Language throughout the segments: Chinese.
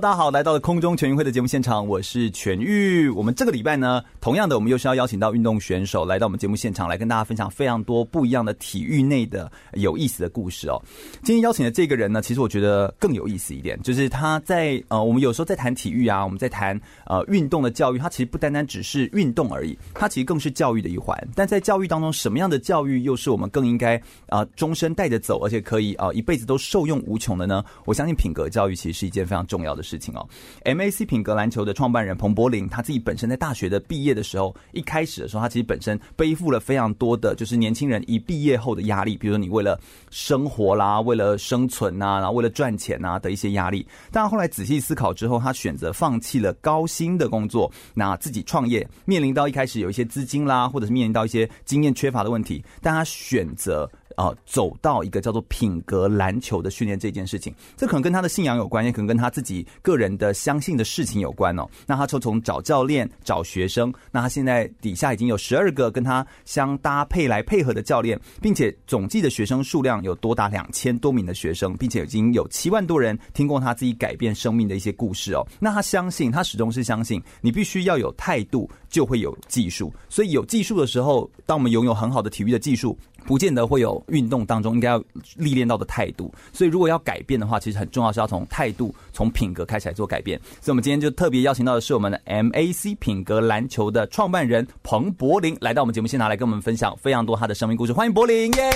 大家好，来到了空中全运会的节目现场，我是全玉。我们这个礼拜呢，同样的，我们又是要邀请到运动选手来到我们节目现场，来跟大家分享非常多不一样的体育内的有意思的故事哦。今天邀请的这个人呢，其实我觉得更有意思一点，就是他在呃，我们有时候在谈体育啊，我们在谈呃运动的教育，它其实不单单只是运动而已，它其实更是教育的一环。但在教育当中，什么样的教育又是我们更应该啊、终身带着走，而且可以啊、一辈子都受用无穷的呢？我相信品格教育其实是一件非常重要的事情哦，MAC 品格篮球的创办人彭柏林，他自己本身在大学的毕业的时候，一开始的时候，他其实本身背负了非常多的，就是年轻人一毕业后的压力，比如说你为了生活啦，为了生存呐，然后为了赚钱呐的一些压力。但后来仔细思考之后，他选择放弃了高薪的工作，那自己创业，面临到一开始有一些资金啦，或者是面临到一些经验缺乏的问题，但他选择。啊、走到一个叫做品格篮球的训练这件事情，这可能跟他的信仰有关，也可能跟他自己个人的相信的事情有关哦。那他就从找教练、找学生，那他现在底下已经有十二个跟他相搭配来配合的教练，并且总计的学生数量有多达两千多名的学生，并且已经有七万多人听过他自己改变生命的一些故事哦。那他相信，他始终是相信，你必须要有态度，就会有技术。所以有技术的时候，当我们拥有很好的体育的技术。不见得会有运动当中应该要历练到的态度，所以如果要改变的话，其实很重要是要从态度、从品格开始来做改变。所以，我们今天就特别邀请到的是我们的 MAC 品格篮球的创办人彭柏林来到我们节目现场来跟我们分享非常多他的生命故事。欢迎柏林，耶、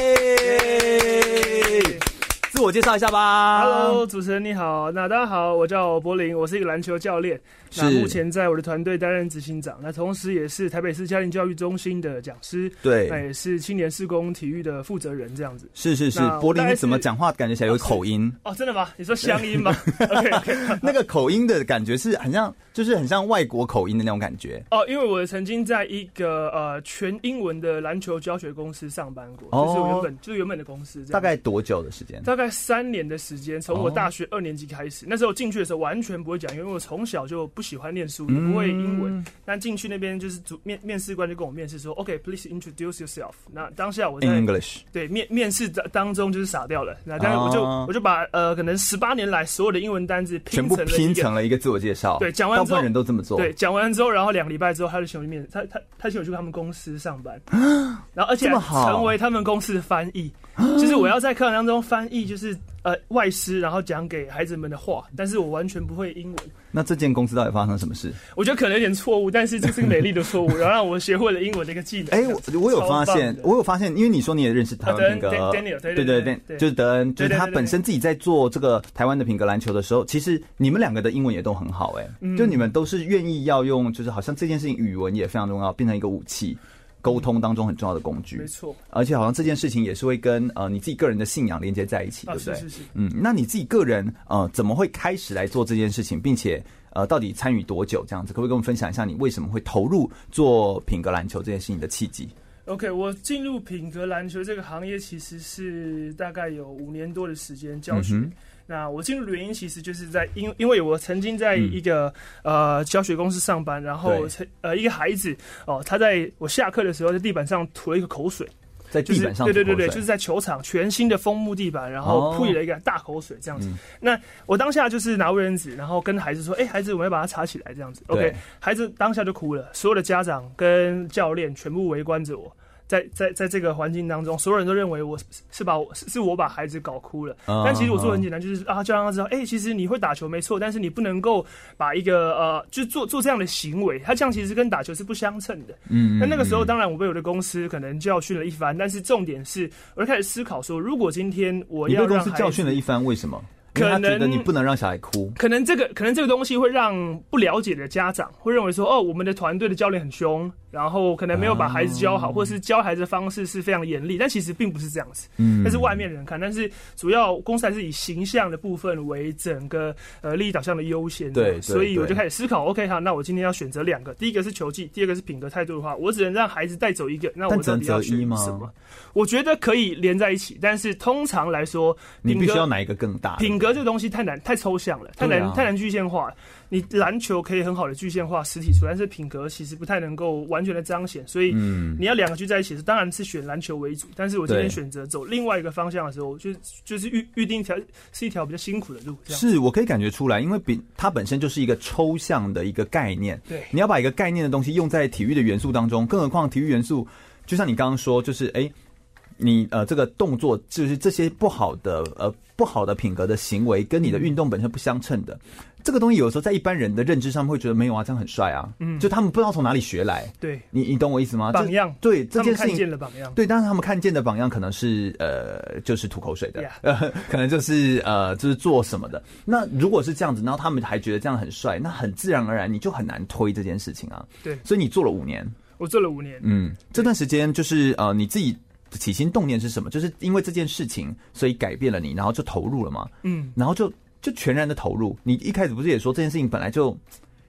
自我介绍一下吧。Hello，主持人你好。那大家好，我叫柏林，我是一个篮球教练。那目前在我的团队担任执行长，那同时也是台北市家庭教育中心的讲师，对，那也是青年事工体育的负责人，这样子。是是是，柏林你怎么讲话感觉起来有口音？哦，真的吗？你说乡音吗？OK OK，那个口音的感觉是很像，就是很像外国口音的那种感觉。哦，因为我曾经在一个呃全英文的篮球教学公司上班过，就是我原本就是原本的公司。大概多久的时间？大概三年的时间，从我大学二年级开始，那时候进去的时候完全不会讲，因为我从小就不喜欢念书，也不会英文。但进去那边就是主面面试官就跟我面试说：“OK，please introduce yourself。”那当下我在 English 对面面试当中就是傻掉了。那当然我就我就把呃可能十八年来所有的英文单字全部拼成了一个自我介绍。对，讲完之后人都这么做。对，讲完之后，然后两个礼拜之后他就请我去面，他他他请我去他们公司上班，然后而且成为他们公司的翻译，就是我要在课堂当中翻译，就是。呃，外师然后讲给孩子们的话，但是我完全不会英文。那这间公司到底发生了什么事？我觉得可能有点错误，但是这是个美丽的错误，然后让我学会了英文的一个技能。哎、欸，我我有发现，我有发现，因为你说你也认识他那个 Daniel，对对对，就是德恩，就是他本身自己在做这个台湾的品格篮球的时候，其实你们两个的英文也都很好、欸，哎，就你们都是愿意要用，就是好像这件事情语文也非常重要，变成一个武器。沟通当中很重要的工具，没错，而且好像这件事情也是会跟呃你自己个人的信仰连接在一起，对不对？是是是。嗯，那你自己个人呃怎么会开始来做这件事情，并且呃到底参与多久这样子？可不可以跟我们分享一下你为什么会投入做品格篮球这件事情的契机？OK，我进入品格篮球这个行业其实是大概有五年多的时间教学。嗯那我进入的原因其实就是在因因为我曾经在一个、嗯、呃教学公司上班，然后呃一个孩子哦，他在我下课的时候在地板上吐了一个口水，在地板上对对对对，就是在球场全新的枫木地板，然后铺了一个大口水这样子。哦嗯、那我当下就是拿卫生纸，然后跟孩子说：“哎、欸，孩子，我们要把它擦起来这样子。”OK，孩子当下就哭了，所有的家长跟教练全部围观着我。在在在这个环境当中，所有人都认为我是是把我是是我把孩子搞哭了。但其实我做很简单，就是啊，就让他知道，哎、欸，其实你会打球没错，但是你不能够把一个呃，就做做这样的行为，他这样其实跟打球是不相称的。嗯，那那个时候，当然我被我的公司可能教训了一番，但是重点是，我就开始思考说，如果今天我要让公司教训了一番，为什么？可能觉得你不能让小孩哭，可能这个可能这个东西会让不了解的家长会认为说，哦，我们的团队的教练很凶。然后可能没有把孩子教好，或者是教孩子的方式是非常严厉，但其实并不是这样子。嗯，但是外面人看，但是主要公司还是以形象的部分为整个呃利益导向的优先。对，所以我就开始思考，OK 哈，那我今天要选择两个，第一个是球技，第二个是品格态度的话，我只能让孩子带走一个，那我到底要选什么？我觉得可以连在一起，但是通常来说，你必须要哪一个更大？品格这个东西太难，太抽象了，太难，太难具象化。你篮球可以很好的具现化实体出来，但是品格其实不太能够完全的彰显，所以你要两个聚在一起，是当然是选篮球为主。但是我今天选择走另外一个方向的时候，就就是预预定一条是一条比较辛苦的路。是我可以感觉出来，因为比它本身就是一个抽象的一个概念。对，你要把一个概念的东西用在体育的元素当中，更何况体育元素就像你刚刚说，就是哎、欸，你呃这个动作就是这些不好的呃不好的品格的行为，跟你的运动本身不相称的。这个东西有时候在一般人的认知上面会觉得没有啊，这样很帅啊，嗯，就他们不知道从哪里学来，对，你你懂我意思吗？榜样，对，这件事情看见了榜样，对，但是他们看见的榜样可能是呃，就是吐口水的。可能就是呃，就是做什么的。那如果是这样子，然后他们还觉得这样很帅，那很自然而然你就很难推这件事情啊。对，所以你做了五年，我做了五年，嗯，这段时间就是呃，你自己起心动念是什么？就是因为这件事情，所以改变了你，然后就投入了嘛，嗯，然后就。就全然的投入。你一开始不是也说这件事情本来就，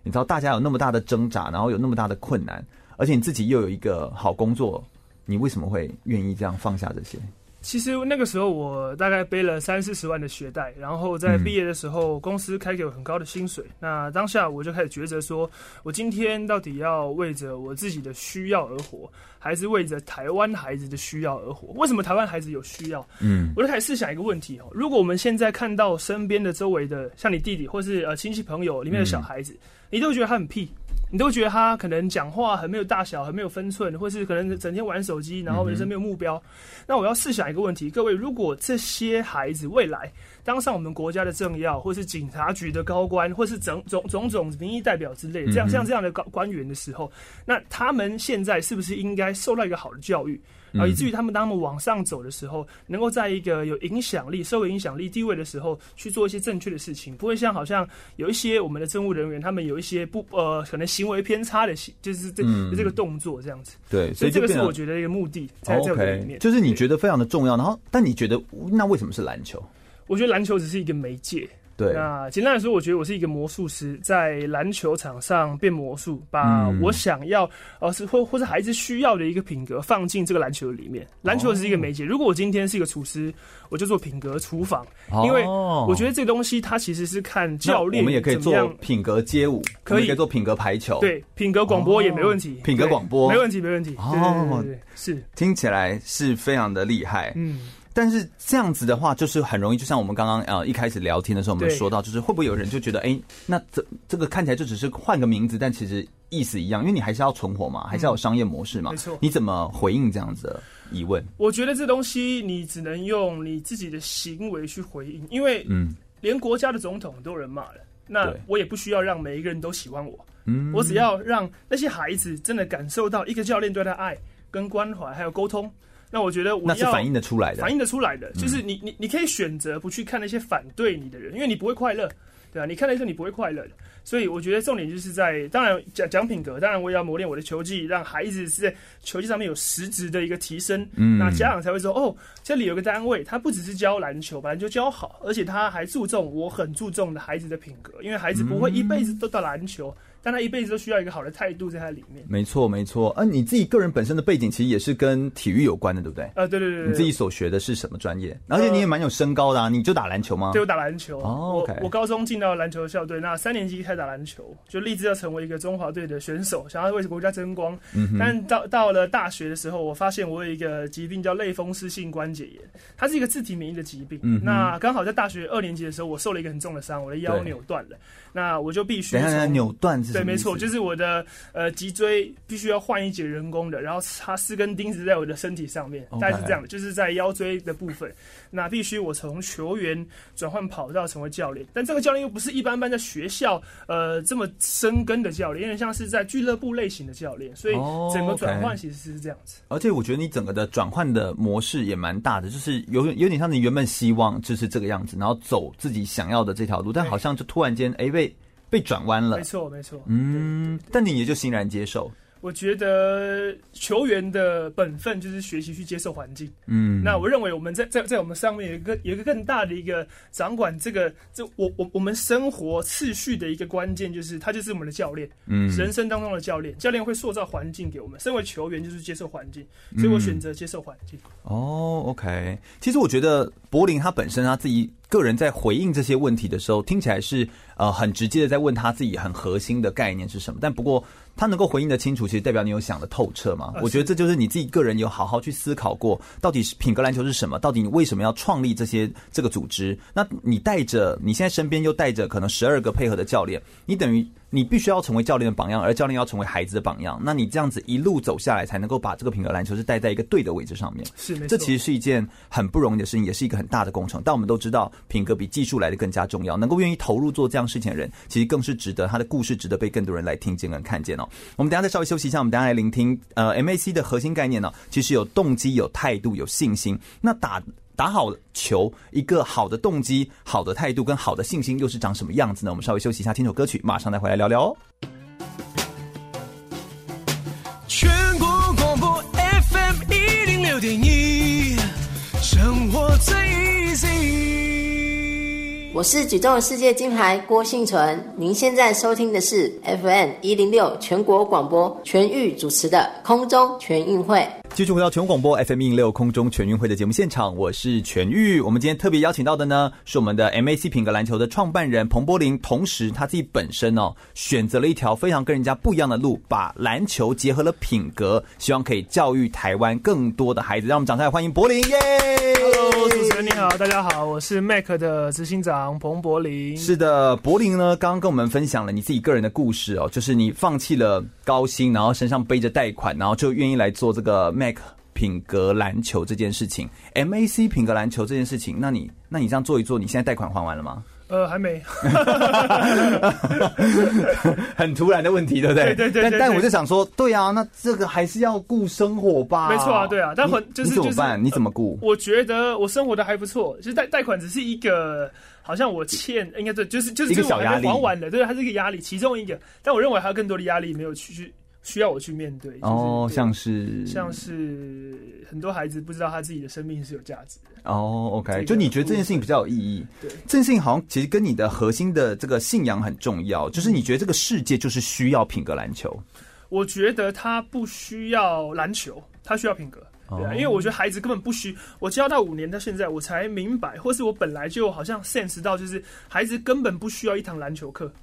你知道大家有那么大的挣扎，然后有那么大的困难，而且你自己又有一个好工作，你为什么会愿意这样放下这些？其实那个时候我大概背了三四十万的学贷，然后在毕业的时候，公司开给我很高的薪水。嗯、那当下我就开始抉择，说我今天到底要为着我自己的需要而活，还是为着台湾孩子的需要而活？为什么台湾孩子有需要？嗯，我就开始试想一个问题哦：如果我们现在看到身边的周围的，像你弟弟或是呃亲戚朋友里面的小孩子，嗯、你都觉得他很屁。你都觉得他可能讲话很没有大小，很没有分寸，或是可能整天玩手机，然后人生没有目标。那我要试想一个问题，各位，如果这些孩子未来当上我们国家的政要，或是警察局的高官，或是种种种种民意代表之类，这样像这样的高官员的时候，那他们现在是不是应该受到一个好的教育？啊，以至于他们当他们往上走的时候，能够在一个有影响力、社会影响力地位的时候，去做一些正确的事情，不会像好像有一些我们的政务人员，他们有一些不呃可能行为偏差的，就是这、嗯、这个动作这样子。对，所以这个是我觉得一个目的在这个里面，就是你觉得非常的重要。然后，但你觉得那为什么是篮球？我觉得篮球只是一个媒介。对，那简单来说，我觉得我是一个魔术师，在篮球场上变魔术，把我想要，呃、嗯，是或或者孩子需要的一个品格放进这个篮球里面。篮球是一个媒介。哦、如果我今天是一个厨师，我就做品格厨房，哦、因为我觉得这个东西它其实是看教练。我们也可以做品格街舞，可以，可以做品格排球，对，品格广播也没问题，哦、品格广播没问题，没问题。哦，是，听起来是非常的厉害。嗯。但是这样子的话，就是很容易，就像我们刚刚呃一开始聊天的时候，我们说到，就是会不会有人就觉得，哎、欸，那这这个看起来就只是换个名字，但其实意思一样，因为你还是要存活嘛，还是要有商业模式嘛，嗯、没错。你怎么回应这样子的疑问？我觉得这东西你只能用你自己的行为去回应，因为嗯，连国家的总统都有人骂了，那我也不需要让每一个人都喜欢我，嗯，我只要让那些孩子真的感受到一个教练对他爱跟关怀还有沟通。那我觉得那是反映得出来的，反映得出来的，就是你你你可以选择不去看那些反对你的人，因为你不会快乐，对吧？你看了之后你不会快乐的，所以我觉得重点就是在，当然讲讲品格，当然我也要磨练我的球技，让孩子是在球技上面有实质的一个提升，嗯，那家长才会说，哦，这里有个单位，他不只是教篮球，把篮球教好，而且他还注重我很注重的孩子的品格，因为孩子不会一辈子都打篮球。但他一辈子都需要一个好的态度在他里面。没错，没错。啊，你自己个人本身的背景其实也是跟体育有关的，对不对？呃，对对对，对。你自己所学的是什么专业？而且你也蛮有身高的啊，你就打篮球吗？对，我打篮球。哦。我我高中进到篮球校队，那三年级开始打篮球，就立志要成为一个中华队的选手，想要为国家争光。嗯。但到到了大学的时候，我发现我有一个疾病叫类风湿性关节炎，它是一个自体免疫的疾病。嗯。那刚好在大学二年级的时候，我受了一个很重的伤，我的腰扭断了。那我就必须。等下，扭断是？对，没错，就是我的呃脊椎必须要换一节人工的，然后插四根钉子在我的身体上面，大概是这样的，就是在腰椎的部分。那必须我从球员转换跑道成为教练，但这个教练又不是一般般在学校呃这么深根的教练，有点像是在俱乐部类型的教练，所以整个转换其实是这样子。而且我觉得你整个的转换的模式也蛮大的，就是有有点像你原本希望就是这个样子，然后走自己想要的这条路，但好像就突然间哎被。被转弯了，没错没错，嗯，但你也就欣然接受。我觉得球员的本分就是学习去接受环境。嗯，那我认为我们在在在我们上面有一个有一个更大的一个掌管这个这我我我们生活次序的一个关键，就是他就是我们的教练。嗯，人生当中的教练，教练会塑造环境给我们。身为球员就是接受环境，所以我选择接受环境。嗯、哦，OK。其实我觉得柏林他本身他自己个人在回应这些问题的时候，听起来是呃很直接的在问他自己很核心的概念是什么。但不过。他能够回应的清楚，其实代表你有想的透彻嘛？我觉得这就是你自己个人有好好去思考过，到底是品格篮球是什么？到底你为什么要创立这些这个组织？那你带着你现在身边又带着可能十二个配合的教练，你等于。你必须要成为教练的榜样，而教练要成为孩子的榜样。那你这样子一路走下来，才能够把这个品格篮球是带在一个对的位置上面。是。这其实是一件很不容易的事情，也是一个很大的工程。但我们都知道，品格比技术来的更加重要。能够愿意投入做这样事情的人，其实更是值得他的故事值得被更多人来听见跟看见哦。我们等下再稍微休息一下，我们等下来聆听呃 MAC 的核心概念呢，其实有动机、有态度、有信心。那打。打好球，一个好的动机、好的态度跟好的信心，又是长什么样子呢？我们稍微休息一下，听首歌曲，马上再回来聊聊哦。全国广播 FM 一零六点一，生活最 easy。我是举重世界金牌郭幸存，您现在收听的是 FM 一零六全国广播全域主持的空中全运会。继续回到全国广播 FM 一零六空中全运会的节目现场，我是全玉。我们今天特别邀请到的呢，是我们的 MAC 品格篮球的创办人彭柏林，同时他自己本身哦，选择了一条非常跟人家不一样的路，把篮球结合了品格，希望可以教育台湾更多的孩子。让我们掌声来欢迎柏林耶！Hello，主持人你好，大家好，我是 MAC 的执行长彭柏林。是的，柏林呢，刚刚跟我们分享了你自己个人的故事哦，就是你放弃了高薪，然后身上背着贷款，然后就愿意来做这个 MAC。品格篮球这件事情，MAC 品格篮球这件事情，那你那你这样做一做，你现在贷款还完了吗？呃，还没。很突然的问题，对不对？对对对，对。但但我就想说，对啊，那这个还是要顾生活吧？没错啊，对啊。但很就是你怎么办？就是、你怎么顾？我觉得我生活的还不错，其实贷贷款只是一个，好像我欠，应该对，就是就是一个小压力，还完了，对，它是一个压力，其中一个。但我认为还有更多的压力没有去去。需要我去面对，就是、哦，像是像是很多孩子不知道他自己的生命是有价值的哦。OK，、这个、就你觉得这件事情比较有意义？对，这件事情好像其实跟你的核心的这个信仰很重要，就是你觉得这个世界就是需要品格篮球。我觉得他不需要篮球，他需要品格。对啊，因为我觉得孩子根本不需我教到五年到现在，我才明白，或是我本来就好像 sense 到，就是孩子根本不需要一堂篮球课。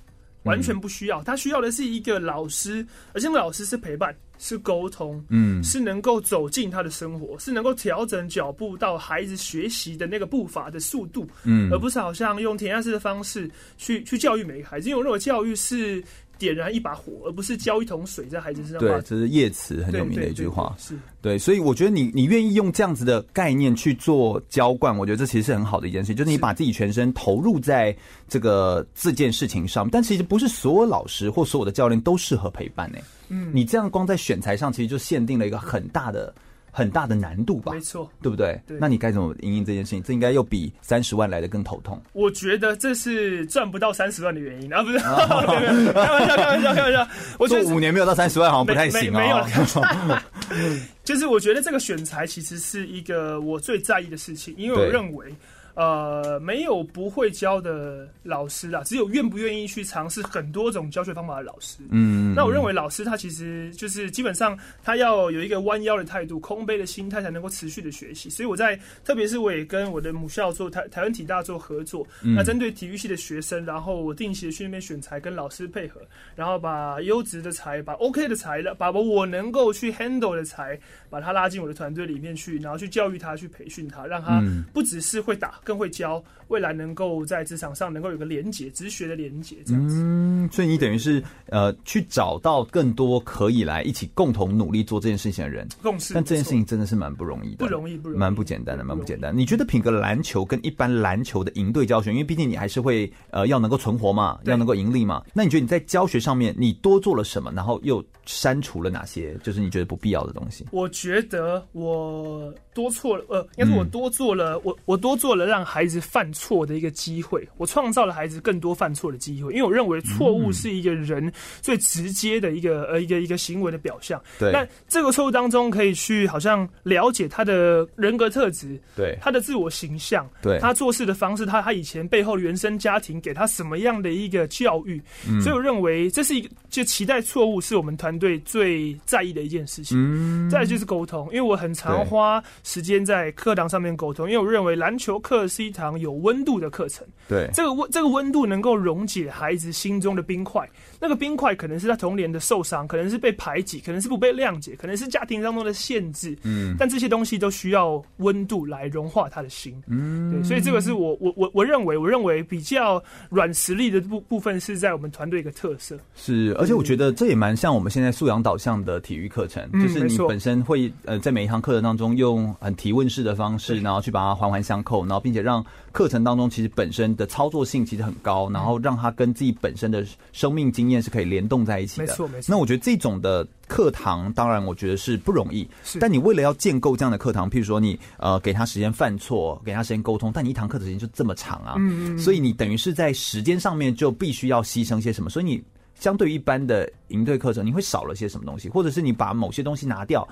完全不需要，他需要的是一个老师，而且那个老师是陪伴，是沟通，嗯，是能够走进他的生活，是能够调整脚步到孩子学习的那个步伐的速度，嗯，而不是好像用填鸭式的方式去去教育每个孩子，因为我认为教育是。点燃一把火，而不是浇一桶水在孩子身上。对，这是叶慈很有名的一句话。是，对，所以我觉得你你愿意用这样子的概念去做浇灌，我觉得这其实是很好的一件事，就是你把自己全身投入在这个这件事情上。但其实不是所有老师或所有的教练都适合陪伴呢。嗯，你这样光在选材上，其实就限定了一个很大的。很大的难度吧，没错，对不对？对，那你该怎么因应这件事情？这应该又比三十万来的更头痛。我觉得这是赚不到三十万的原因 啊，不是？开玩笑，开玩笑，开玩笑。我觉得五年没有到三十万，好像不太行哦。没有，就是我觉得这个选材其实是一个我最在意的事情，因为我认为。呃，没有不会教的老师啊，只有愿不愿意去尝试很多种教学方法的老师。嗯，那我认为老师他其实就是基本上他要有一个弯腰的态度、空杯的心态，才能够持续的学习。所以我在，特别是我也跟我的母校做台台湾体大做合作，嗯、那针对体育系的学生，然后我定期的去那边选材，跟老师配合，然后把优质的材、把 OK 的材料、把我能够去 handle 的材，把他拉进我的团队里面去，然后去教育他、去培训他，让他不只是会打。更会教，未来能够在职场上能够有个连结，职学的连结这样子。嗯，所以你等于是呃，去找到更多可以来一起共同努力做这件事情的人。共识。但这件事情真的是蛮不容易的，不容易，不容易，蛮不简单的，蛮不简单。你觉得品格篮球跟一般篮球的营队教学，因为毕竟你还是会呃要能够存活嘛，要能够盈利嘛。那你觉得你在教学上面你多做了什么？然后又删除了哪些？就是你觉得不必要的东西？我觉得我多错了，呃，应该是我多做了，嗯、我我多做了让。让孩子犯错的一个机会，我创造了孩子更多犯错的机会，因为我认为错误是一个人最直接的一个呃一个一个行为的表象。对，那这个错误当中可以去好像了解他的人格特质，对，他的自我形象，对，他做事的方式，他他以前背后原生家庭给他什么样的一个教育。嗯，所以我认为这是一个就期待错误是我们团队最在意的一件事情。嗯，再来就是沟通，因为我很常花时间在课堂上面沟通，因为我认为篮球课是一堂有温度的课程。对，这个温这个温度能够溶解孩子心中的冰块。那个冰块可能是他童年的受伤，可能是被排挤，可能是不被谅解，可能是家庭当中的限制。嗯，但这些东西都需要温度来融化他的心。嗯，对，所以这个是我我我我认为我认为比较软实力的部部分是在我们团队一个特色。是，而且我觉得这也蛮像我们现在素养导向的体育课程，嗯，就是你本身会呃在每一堂课程当中用很提问式的方式，然后去把它环环相扣，然后并且让课程当中其实本身的操作性其实很高，然后让他跟自己本身的生命经验是可以联动在一起的。没错，没错。那我觉得这种的课堂，当然我觉得是不容易。是。但你为了要建构这样的课堂，譬如说你呃给他时间犯错，给他时间沟通，但你一堂课的时间就这么长啊。嗯嗯。所以你等于是在时间上面就必须要牺牲些什么。所以你相对于一般的营队课程，你会少了些什么东西，或者是你把某些东西拿掉，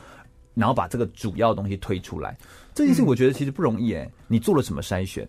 然后把这个主要的东西推出来。这件事我觉得其实不容易诶、欸。你做了什么筛选？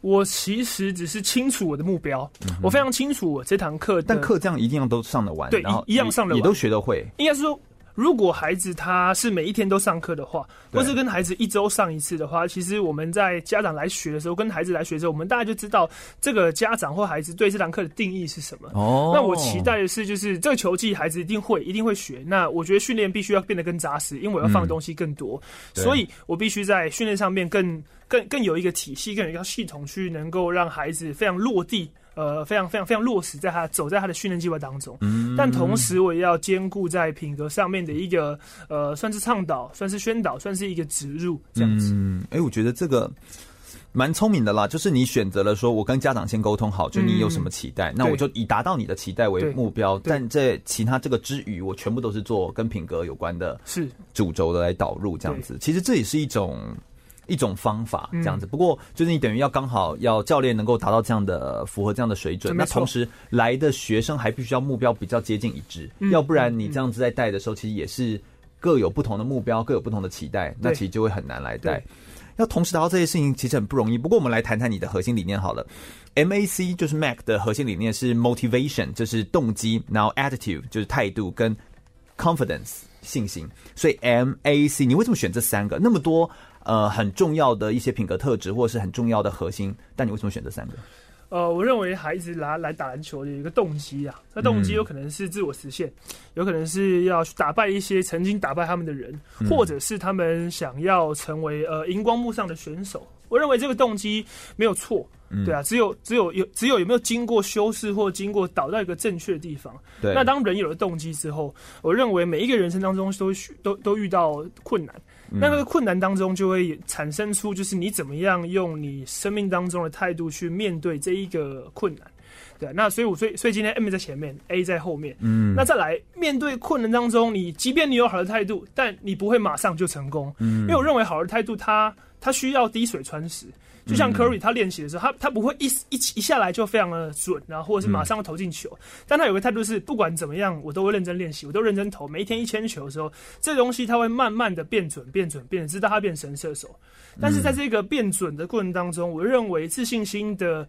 我其实只是清楚我的目标，嗯、我非常清楚我这堂课，但课这样一定要都上得完，对，然后一样上得完，也都学得会。应该是说，如果孩子他是每一天都上课的话，或是跟孩子一周上一次的话，其实我们在家长来学的时候，跟孩子来学的时候，我们大概就知道这个家长或孩子对这堂课的定义是什么。哦，那我期待的是，就是这个球技孩子一定会，一定会学。那我觉得训练必须要变得更扎实，因为我要放的东西更多，嗯、所以我必须在训练上面更。更更有一个体系，更有一个系统，去能够让孩子非常落地，呃，非常非常非常落实在他走在他的训练计划当中。嗯，但同时我也要兼顾在品格上面的一个，呃，算是倡导，算是宣导，算是一个植入这样子。嗯，哎、欸，我觉得这个蛮聪明的啦，就是你选择了说，我跟家长先沟通好，就你有什么期待，嗯、那我就以达到你的期待为目标。但在其他这个之余，我全部都是做跟品格有关的，是主轴的来导入这样子。其实这也是一种。一种方法这样子，不过就是你等于要刚好要教练能够达到这样的符合这样的水准，那同时来的学生还必须要目标比较接近一致，要不然你这样子在带的时候，其实也是各有不同的目标，各有不同的期待，那其实就会很难来带。要同时达到这些事情，其实很不容易。不过我们来谈谈你的核心理念好了，MAC 就是 Mac 的核心理念是 Motivation，就是动机，然后 Attitude 就是态度跟 Confidence 信心。所以 MAC 你为什么选这三个？那么多。呃，很重要的一些品格特质，或者是很重要的核心，但你为什么选择三个？呃，我认为孩子拿来打篮球的一个动机啊，那动机有可能是自我实现，嗯、有可能是要去打败一些曾经打败他们的人，嗯、或者是他们想要成为呃荧光幕上的选手。我认为这个动机没有错，嗯、对啊，只有只有有只有有没有经过修饰或经过导到一个正确的地方。对，那当人有了动机之后，我认为每一个人生当中都都都遇到困难。那个困难当中，就会产生出就是你怎么样用你生命当中的态度去面对这一个困难，对。那所以，我所以所以今天 M 在前面，A 在后面。嗯。那再来面对困难当中，你即便你有好的态度，但你不会马上就成功。嗯。因为我认为好的态度，它它需要滴水穿石。就像 Curry 他练习的时候，他他不会一一一下来就非常的准，然后或者是马上投进球，但他有个态度是，不管怎么样，我都会认真练习，我都认真投。每一天一千球的时候，这东西他会慢慢的变准，变准，变准，直到他变神射手。但是在这个变准的过程当中，我认为自信心的。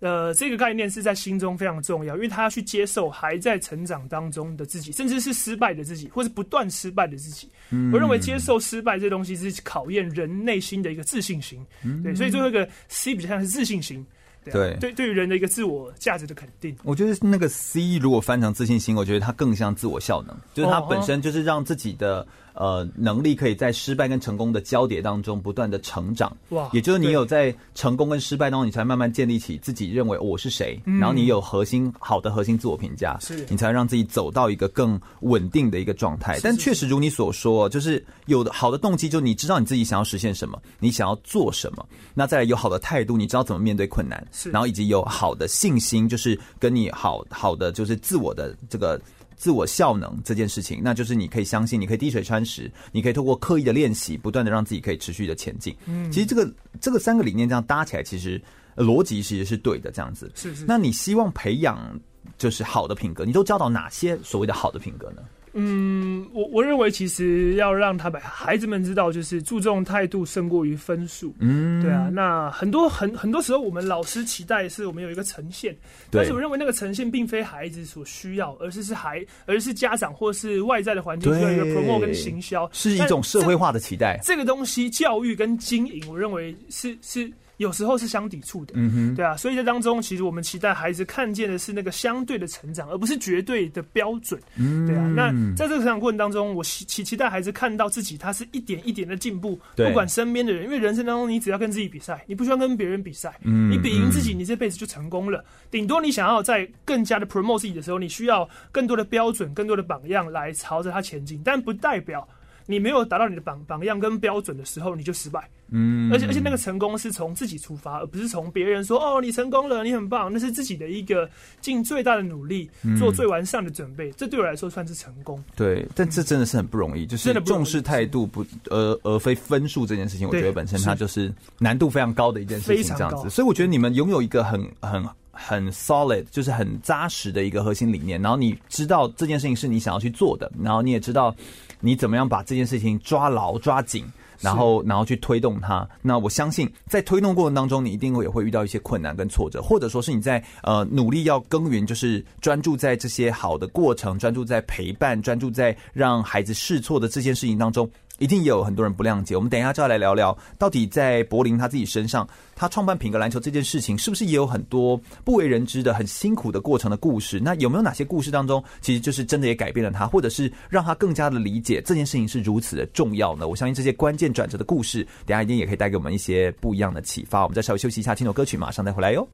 呃，这个概念是在心中非常重要，因为他要去接受还在成长当中的自己，甚至是失败的自己，或是不断失败的自己。嗯，我认为接受失败这东西是考验人内心的一个自信心。嗯，对，所以最后一个 C 比较像是自信心。对，对，对，对于人的一个自我价值的肯定。我觉得那个 C 如果翻成自信心，我觉得它更像自我效能，就是它本身就是让自己的。呃，能力可以在失败跟成功的交叠当中不断的成长，哇！也就是你有在成功跟失败当中，你才慢慢建立起自己认为我是谁，嗯、然后你有核心好的核心自我评价，是你才让自己走到一个更稳定的一个状态。但确实如你所说，就是有的好的动机，就你知道你自己想要实现什么，你想要做什么，那再来有好的态度，你知道怎么面对困难，是然后以及有好的信心，就是跟你好好的就是自我的这个。自我效能这件事情，那就是你可以相信，你可以滴水穿石，你可以透过刻意的练习，不断的让自己可以持续的前进。嗯，其实这个这个三个理念这样搭起来，其实逻辑其实是对的。这样子是是。那你希望培养就是好的品格？你都教导哪些所谓的好的品格呢？嗯，我我认为其实要让他们孩子们知道，就是注重态度胜过于分数。嗯，对啊。那很多很很多时候，我们老师期待是我们有一个呈现，但是我认为那个呈现并非孩子所需要，而是是孩，而是家长或是外在的环境需要一个 promote 跟行销，是一种社会化的期待。这个东西教育跟经营，我认为是是。有时候是相抵触的，嗯哼，对啊，所以在当中，其实我们期待孩子看见的是那个相对的成长，而不是绝对的标准，嗯，对啊。那在这个成长过程当中，我期期待孩子看到自己，他是一点一点的进步，不管身边的人，因为人生当中你只要跟自己比赛，你不需要跟别人比赛，嗯，你比赢自己，你这辈子就成功了。顶多你想要在更加的 promote 自己的时候，你需要更多的标准、更多的榜样来朝着他前进，但不代表。你没有达到你的榜榜样跟标准的时候，你就失败。嗯，而且而且那个成功是从自己出发，而不是从别人说哦，你成功了，你很棒，那是自己的一个尽最大的努力，做最完善的准备。嗯，这对我来说算是成功。对，但这真的是很不容易，就是重视态度不而而非分数这件事情，我觉得本身它就是难度非常高的一件事情，这样子。所以我觉得你们拥有一个很很很 solid，就是很扎实的一个核心理念，然后你知道这件事情是你想要去做的，然后你也知道。你怎么样把这件事情抓牢、抓紧，然后然后去推动它？那我相信，在推动过程当中，你一定会也会遇到一些困难跟挫折，或者说是你在呃努力要耕耘，就是专注在这些好的过程，专注在陪伴，专注在让孩子试错的这件事情当中。一定也有很多人不谅解。我们等一下就要来聊聊，到底在柏林他自己身上，他创办品格篮球这件事情，是不是也有很多不为人知的、很辛苦的过程的故事？那有没有哪些故事当中，其实就是真的也改变了他，或者是让他更加的理解这件事情是如此的重要呢？我相信这些关键转折的故事，等下一定也可以带给我们一些不一样的启发。我们再稍微休息一下，听首歌曲，马上再回来哟。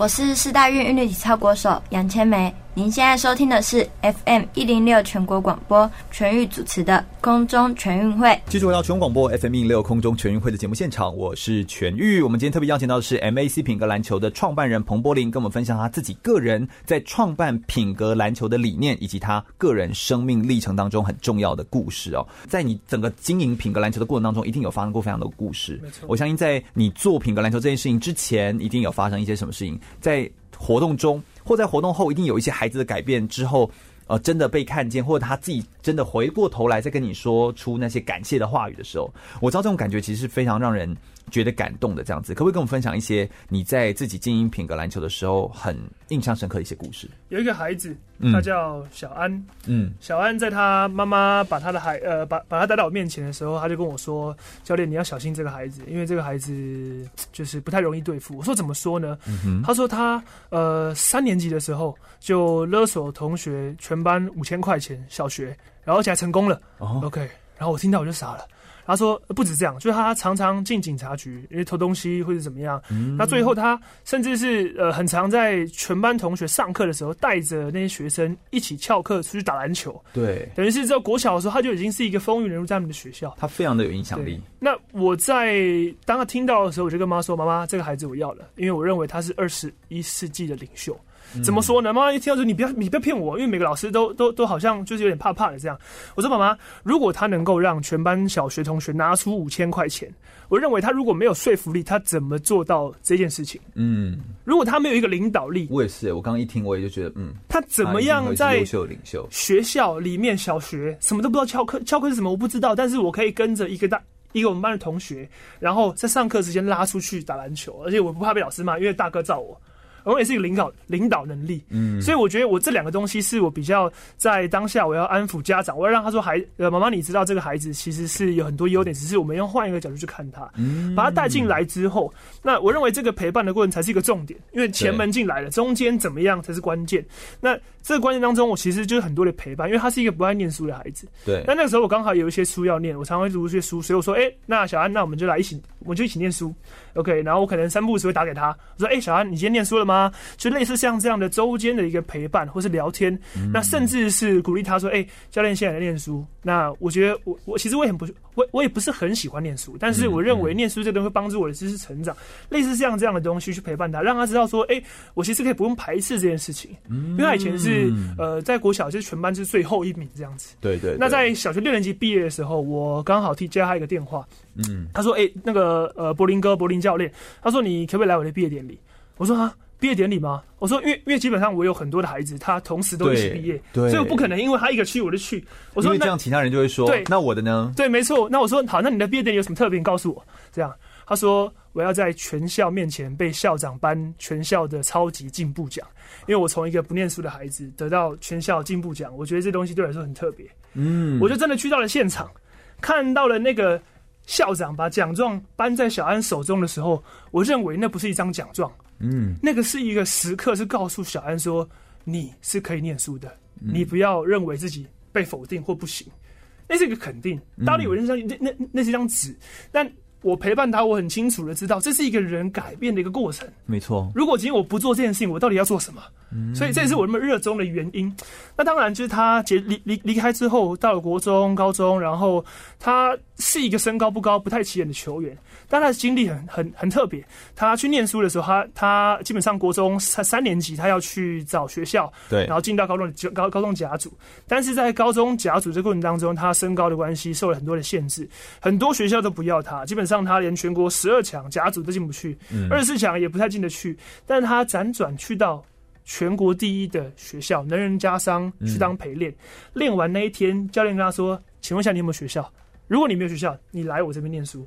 我是四大运韵律体操国手杨千梅。您现在收听的是 FM 一零六全国广播全域主持的空中全运会。继续回到全国广播 FM 一零六空中全运会的节目现场，我是全域。我们今天特别邀请到的是 MAC 品格篮球的创办人彭柏林，跟我们分享他自己个人在创办品格篮球的理念，以及他个人生命历程当中很重要的故事哦。在你整个经营品格篮球的过程当中，一定有发生过非常多的故事。没错，我相信在你做品格篮球这件事情之前，一定有发生一些什么事情，在活动中。或在活动后，一定有一些孩子的改变之后，呃，真的被看见，或者他自己真的回过头来再跟你说出那些感谢的话语的时候，我知道这种感觉其实是非常让人觉得感动的。这样子，可不可以跟我们分享一些你在自己经营品格篮球的时候很印象深刻的一些故事？有一个孩子。他叫小安，嗯，小安在他妈妈把他的孩呃把把他带到我面前的时候，他就跟我说：“教练，你要小心这个孩子，因为这个孩子就是不太容易对付。”我说：“怎么说呢？”嗯哼，他说他呃三年级的时候就勒索同学全班五千块钱，小学，然后而且还成功了。哦，OK，然后我听到我就傻了。他说不止这样，就是他常常进警察局，因为偷东西或者怎么样。嗯、那最后他甚至是呃很常在全班同学上课的时候，带着那些学生一起翘课出去打篮球。对，等于是在国小的时候，他就已经是一个风云人物在他们的学校。他非常的有影响力。那我在当他听到的时候，我就跟妈说：“妈妈，这个孩子我要了，因为我认为他是二十一世纪的领袖。”怎么说呢？妈妈一听到说，你不要，你不要骗我，因为每个老师都都都好像就是有点怕怕的这样。我说妈妈，如果他能够让全班小学同学拿出五千块钱，我认为他如果没有说服力，他怎么做到这件事情？嗯，如果他没有一个领导力，我也是。我刚刚一听，我也就觉得，嗯，他怎么样在优秀领袖学校里面小学什么都不知道，翘课翘课是什么我不知道，但是我可以跟着一个大一个我们班的同学，然后在上课时间拉出去打篮球，而且我不怕被老师骂，因为大哥罩我。我也是一个领导领导能力，嗯，所以我觉得我这两个东西是我比较在当下我要安抚家长，我要让他说孩呃妈妈你知道这个孩子其实是有很多优点，只是我们要换一个角度去看他，嗯，把他带进来之后，那我认为这个陪伴的过程才是一个重点，因为前门进来了，中间怎么样才是关键。那这个关键当中，我其实就是很多的陪伴，因为他是一个不爱念书的孩子，对。那那个时候我刚好有一些书要念，我常常会读一些书，所以我说，哎、欸，那小安，那我们就来一起，我们就一起念书，OK。然后我可能三不五时会打给他，我说，哎、欸，小安，你今天念书了吗？吗？就类似像这样的周间的一个陪伴，或是聊天，嗯、那甚至是鼓励他说：“哎、欸，教练现在在念书。”那我觉得我我其实我也很不我我也不是很喜欢念书，但是我认为念书这东西会帮助我的知识成长，嗯、类似像这样的东西去陪伴他，让他知道说：“哎、欸，我其实可以不用排斥这件事情。嗯”因为他以前是呃在国小就是全班是最后一名这样子。对，对对。那在小学六年级毕业的时候，我刚好替接他一个电话。嗯。他说：“哎、欸，那个呃柏林哥，柏林教练，他说你可不可以来我的毕业典礼？”我说：“啊。”毕业典礼吗？我说，因为因为基本上我有很多的孩子，他同时都一起毕业，对，所以我不可能因为他一个去我就去。我说，因为这样其他人就会说，对，那我的呢？对，没错。那我说好，那你的毕业典礼有什么特别？你告诉我。这样，他说我要在全校面前被校长颁全校的超级进步奖，因为我从一个不念书的孩子得到全校进步奖，我觉得这东西对我来说很特别。嗯，我就真的去到了现场，看到了那个校长把奖状颁在小安手中的时候，我认为那不是一张奖状。嗯，那个是一个时刻，是告诉小安说，你是可以念书的，嗯、你不要认为自己被否定或不行，那是一个肯定。大力有人生那那那是一张纸，但我陪伴他，我很清楚的知道，这是一个人改变的一个过程。没错，如果今天我不做这件事情，我到底要做什么？所以这也是我那么热衷的原因。那当然就是他结离离离开之后，到了国中、高中，然后他是一个身高不高、不太起眼的球员，但他的经历很很很特别。他去念书的时候，他他基本上国中三三年级，他要去找学校，对，然后进到高中高高中甲组。但是在高中甲组这个过程当中，他身高的关系受了很多的限制，很多学校都不要他，基本上他连全国十二强甲组都进不去，二十四强也不太进得去。但他辗转去到。全国第一的学校，能人家商去当陪练，练、嗯、完那一天，教练跟他说：“请问一下，你有没有学校？如果你没有学校，你来我这边念书。”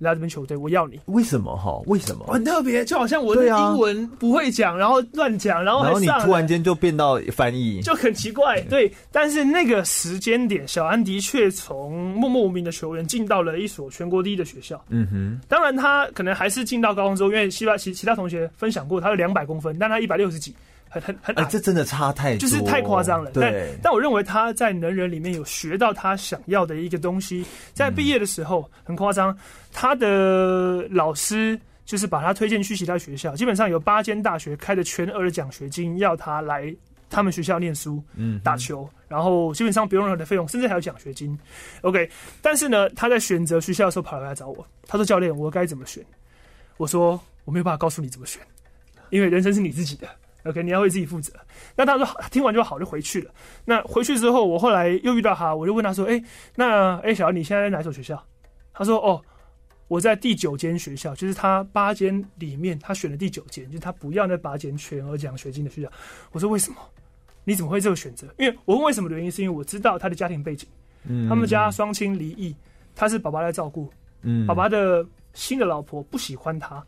来这边球队，我要你。为什么哈？为什么？很特别，就好像我的英文不会讲，然后乱讲，然后然后你突然间就变到翻译，就很奇怪。对，但是那个时间点，小安的确从默默无名的球员进到了一所全国第一的学校。嗯哼。当然，他可能还是进到高中之后，因为其他其其他同学分享过，他有两百公分，但他一百六十几。很很很，哎，这真的差太多，就是太夸张了。对，但但我认为他在能人里面有学到他想要的一个东西，在毕业的时候很夸张，他的老师就是把他推荐去其他学校，基本上有八间大学开的全额的奖学金要他来他们学校念书、嗯打球，然后基本上不用任何的费用，甚至还有奖学金。OK，但是呢，他在选择学校的时候跑来找我，他说：“教练，我该怎么选？”我说：“我没有办法告诉你怎么选，因为人生是你自己的。” OK，你要为自己负责。那他说听完就好，就回去了。那回去之后，我后来又遇到他，我就问他说：“哎、欸，那哎、欸，小安，你现在在哪所学校？”他说：“哦，我在第九间学校，就是他八间里面，他选的第九间，就是他不要那八间全额奖学金的学校。”我说：“为什么？你怎么会这个选择？”因为我问为什么的原因，是因为我知道他的家庭背景，嗯，他们家双亲离异，他是爸爸在照顾，嗯，爸爸的新的老婆不喜欢他，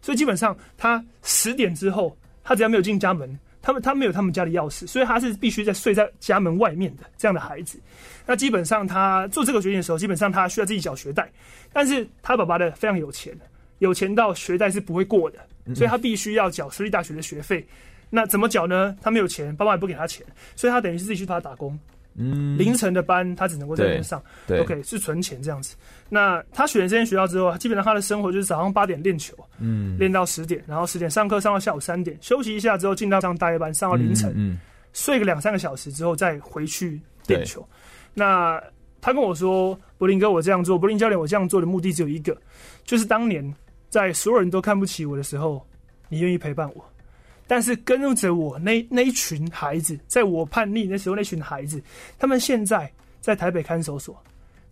所以基本上他十点之后。他只要没有进家门，他们他没有他们家的钥匙，所以他是必须在睡在家门外面的这样的孩子。那基本上他做这个决定的时候，基本上他需要自己缴学贷，但是他爸爸的非常有钱，有钱到学贷是不会过的，所以他必须要缴私立大学的学费。那怎么缴呢？他没有钱，爸爸也不给他钱，所以他等于是自己去帮他打工。嗯，凌晨的班他只能够在那边上。对，OK，是存钱这样子。那他选了这间学校之后，基本上他的生活就是早上八点练球，嗯，练到十点，然后十点上课上到下午三点，休息一下之后进到上大夜班上到凌晨，嗯，嗯睡个两三个小时之后再回去练球。那他跟我说：“柏林哥，我这样做，柏林教练，我这样做的目的只有一个，就是当年在所有人都看不起我的时候，你愿意陪伴我。”但是跟着我那那一群孩子，在我叛逆那时候，那群孩子，他们现在在台北看守所，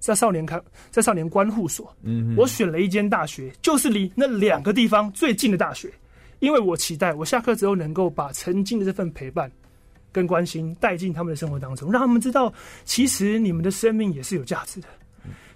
在少年看，在少年观护所。嗯，我选了一间大学，就是离那两个地方最近的大学，因为我期待我下课之后能够把曾经的这份陪伴跟关心带进他们的生活当中，让他们知道，其实你们的生命也是有价值的。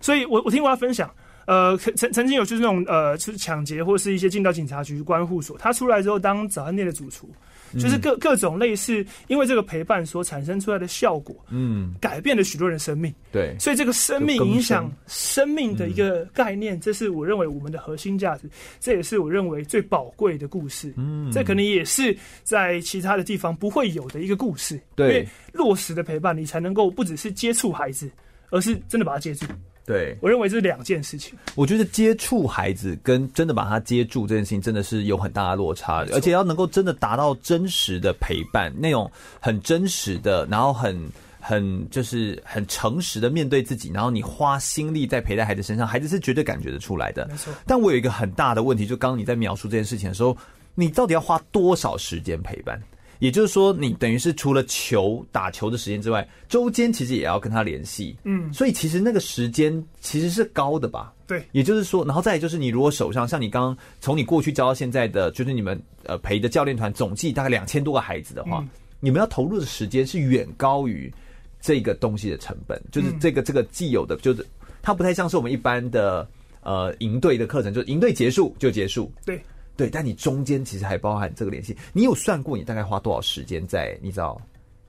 所以我我听我要分享。呃，曾曾曾经有就是那种呃，是抢劫或是一些进到警察局关护所，他出来之后当早餐店的主厨，嗯、就是各各种类似，因为这个陪伴所产生出来的效果，嗯，改变了许多人的生命，对，所以这个生命影响。生命的一个概念，嗯、这是我认为我们的核心价值，这也是我认为最宝贵的故事，嗯，这可能也是在其他的地方不会有的一个故事，对，因为落实的陪伴，你才能够不只是接触孩子，而是真的把他接住。对，我认为这是两件事情。我觉得接触孩子跟真的把他接住这件事情，真的是有很大的落差，而且要能够真的达到真实的陪伴，那种很真实的，然后很很就是很诚实的面对自己，然后你花心力在陪在孩子身上，孩子是绝对感觉得出来的。没错。但我有一个很大的问题，就刚刚你在描述这件事情的时候，你到底要花多少时间陪伴？也就是说，你等于是除了球打球的时间之外，周间其实也要跟他联系。嗯，所以其实那个时间其实是高的吧？对。也就是说，然后再就是，你如果手上像你刚刚从你过去教到现在的，就是你们呃陪的教练团总计大概两千多个孩子的话，嗯，你们要投入的时间是远高于这个东西的成本。就是这个这个既有的，就是它不太像是我们一般的呃营队的课程，就是营队结束就结束。对。对，但你中间其实还包含这个联系。你有算过你大概花多少时间在你知道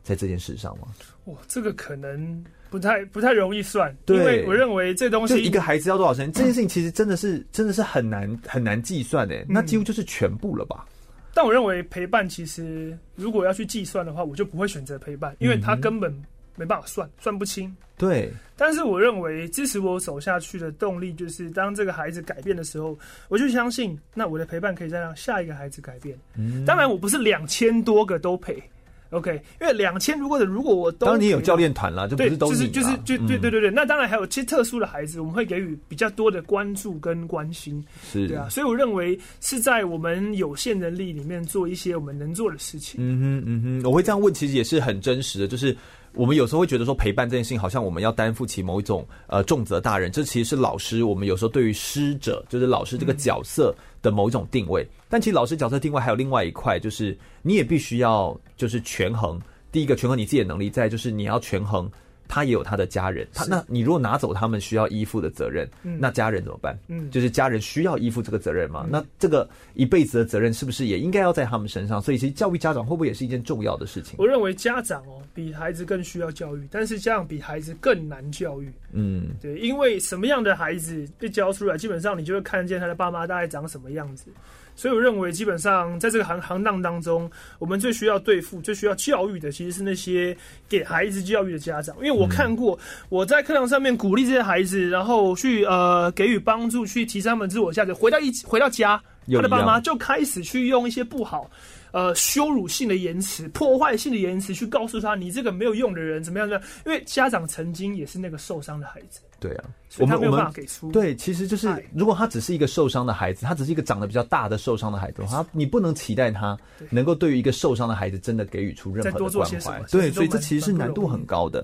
在这件事上吗？哇，这个可能不太不太容易算，对，因为我认为这东西一个孩子要多少时间，这件事情其实真的是真的是很难很难计算的，嗯，那几乎就是全部了吧？但我认为陪伴其实如果要去计算的话，我就不会选择陪伴，因为他根本。没办法算，算不清。对，但是我认为支持我走下去的动力，就是当这个孩子改变的时候，我就相信，那我的陪伴可以再让下一个孩子改变。嗯，当然我不是两千多个都陪，OK，因为两千如果如果我都，当然你有教练团了，就不是都是就是就对对对对，那当然还有其实特殊的孩子，我们会给予比较多的关注跟关心，是，对啊，所以我认为是在我们有限能力里面做一些我们能做的事情。嗯哼嗯哼，我会这样问，其实也是很真实的，就是。我们有时候会觉得说陪伴这件事情，好像我们要担负起某一种呃重责大人，这其实是老师。我们有时候对于师者，就是老师这个角色的某一种定位。但其实老师角色定位还有另外一块，就是你也必须要就是权衡。第一个权衡你自己的能力，再就是你要权衡。他也有他的家人，他那你如果拿走他们需要依附的责任，嗯，那家人怎么办？嗯，就是家人需要依附这个责任吗？嗯，那这个一辈子的责任是不是也应该要在他们身上？所以其实教育家长会不会也是一件重要的事情？我认为家长哦比孩子更需要教育，但是家长比孩子更难教育。嗯，对，因为什么样的孩子被教出来，基本上你就会看见他的爸妈大概长什么样子。所以我认为，基本上在这个行行当当中，我们最需要对付、最需要教育的，其实是那些给孩子教育的家长。因为我看过，我在课堂上面鼓励这些孩子，然后去呃给予帮助，去提升他们自我价值。回到一回到家，他的爸妈就开始去用一些不好、呃羞辱性的言辞、破坏性的言辞去告诉他：“你这个没有用的人，怎么样？”怎么样？因为家长曾经也是那个受伤的孩子。对啊，我们我们。对，其实就是如果他只是一个受伤的孩子，他只是一个长得比较大的受伤的孩子的话，你不能期待他能够对于一个受伤的孩子真的给予出任何的关怀。对，所以这其实是难度很高的。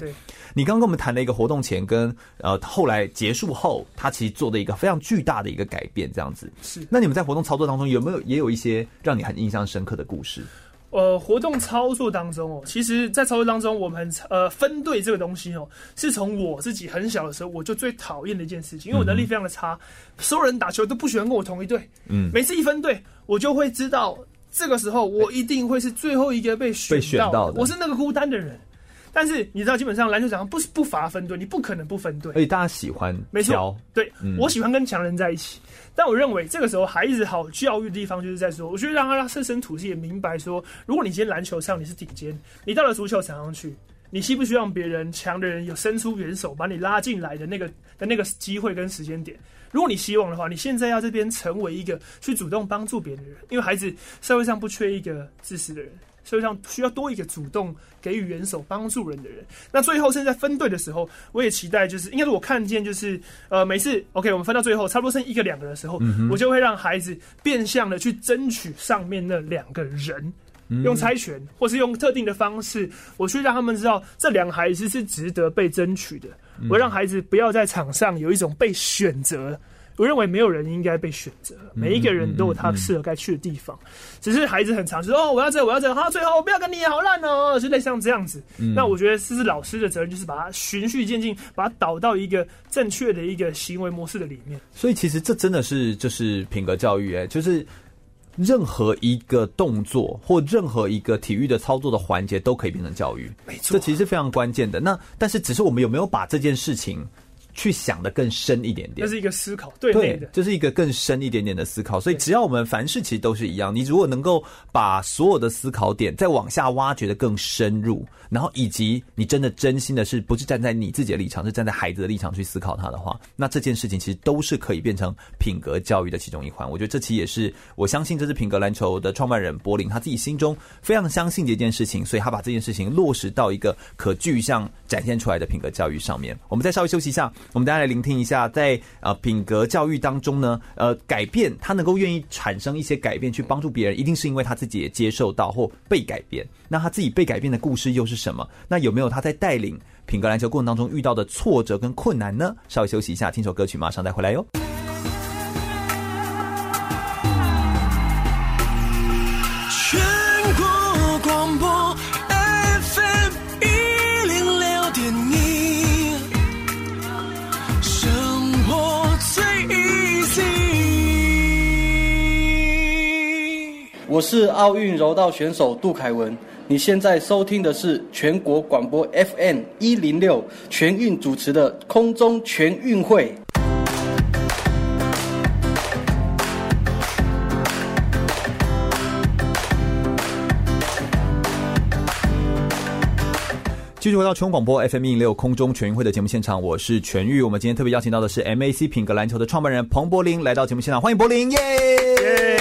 你刚刚跟我们谈了一个活动前跟呃后来结束后，他其实做的一个非常巨大的一个改变，这样子。是。那你们在活动操作当中有没有也有一些让你很印象深刻的故事？呃，活动操作当中哦，其实，在操作当中，我们呃分队这个东西哦，是从我自己很小的时候我就最讨厌的一件事情，因为我能力非常的差，所有人打球都不喜欢跟我同一队，嗯，每次一分队，我就会知道这个时候我一定会是最后一个被选到，被选到的，我是那个孤单的人。但是你知道，基本上篮球场上不是不乏分队，你不可能不分队，而且大家喜欢，没错，对、嗯，我喜欢跟强人在一起。但我认为这个时候孩子好教育的地方就是在说，我觉得让他设身处地也明白说，如果你今天篮球上你是顶尖，你到了足球场上去，你希不希望别人强的人有伸出援手把你拉进来的那个的那个机会跟时间点？如果你希望的话，你现在要这边成为一个去主动帮助别人的人，因为孩子社会上不缺一个自私的人。社会上需要多一个主动给予援手、帮助人的人。那最后，现在分队的时候，我也期待，就是应该是我看见，就是呃，每次 OK，我们分到最后，差不多剩一个两个的时候，嗯，我就会让孩子变相的去争取上面那两个人，嗯，用猜拳或是用特定的方式，我去让他们知道这两个孩子是值得被争取的。嗯，我让孩子不要在场上有一种被选择。我认为没有人应该被选择，每一个人都有他适合该去的地方。只是孩子很常说：“哦，我要这，我要这。”好，最后我不要跟你，好烂哦，就类似像这样子。嗯、那我觉得这是老师的责任，就是把它循序渐进，把它导到一个正确的一个行为模式的里面。所以，其实这真的是就是品格教育，哎，就是任何一个动作或任何一个体育的操作的环节都可以变成教育。没错，这其实是非常关键的。那但是，只是我们有没有把这件事情？去想的更深一点点，这是一个思考，对内的，这、就是一个更深一点点的思考。所以，只要我们凡事其实都是一样，你如果能够把所有的思考点再往下挖掘的更深入，然后以及你真的真心的是不是站在你自己的立场，是站在孩子的立场去思考他的话，那这件事情其实都是可以变成品格教育的其中一环。我觉得这其实也是我相信这是品格篮球的创办人柏林他自己心中非常相信的一件事情，所以他把这件事情落实到一个可具象展现出来的品格教育上面。我们再稍微休息一下，我们大家来聆听一下，在呃品格教育当中呢，呃改变他能够愿意产生一些改变去帮助别人，一定是因为他自己也接受到或被改变。那他自己被改变的故事又是什么？那有没有他在带领品格篮球过程当中遇到的挫折跟困难呢？稍微休息一下，听首歌曲，马上再回来哟。我是奥运柔道选手杜凯文，你现在收听的是全国广播 FM 一零六全运主持的空中全运会。继续回到全广播 FM 一零六空中全运会的节目现场，我是全玉。我们今天特别邀请到的是 MAC 品格篮球的创办人彭柏林来到节目现场，欢迎柏林，耶、yeah!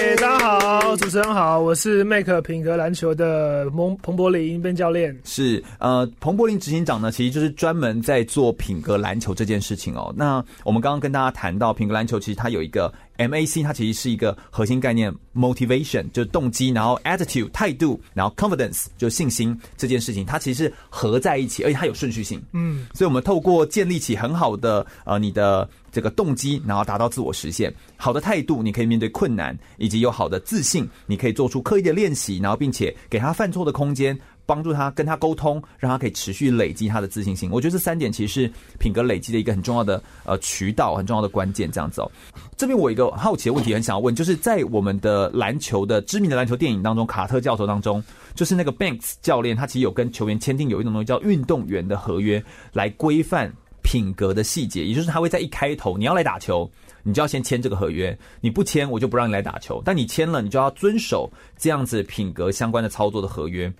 好，主持人好，我是 Make 品格篮球的彭彭柏林边教练。是呃，彭柏林执行长呢，其实就是专门在做品格篮球这件事情哦。那我们刚刚跟大家谈到品格篮球，其实它有一个。MAC 它其实是一个核心概念，motivation 就是动机，然后 attitude 态度，然后 confidence 就是信心这件事情，它其实是合在一起，而且它有顺序性。嗯，所以我们透过建立起很好的呃你的这个动机，然后达到自我实现。好的态度，你可以面对困难，以及有好的自信，你可以做出刻意的练习，然后并且给他犯错的空间。帮助他跟他沟通，让他可以持续累积他的自信心。我觉得这三点其实是品格累积的一个很重要的呃渠道，很重要的关键。这样子哦，这边我一个好奇的问题很想要问，就是在我们的篮球的知名的篮球电影当中，卡特教头当中，就是那个 Banks 教练，他其实有跟球员签订有一种东西叫运动员的合约，来规范品格的细节。也就是他会在一开头，你要来打球，你就要先签这个合约，你不签我就不让你来打球。但你签了，你就要遵守这样子品格相关的操作的合约。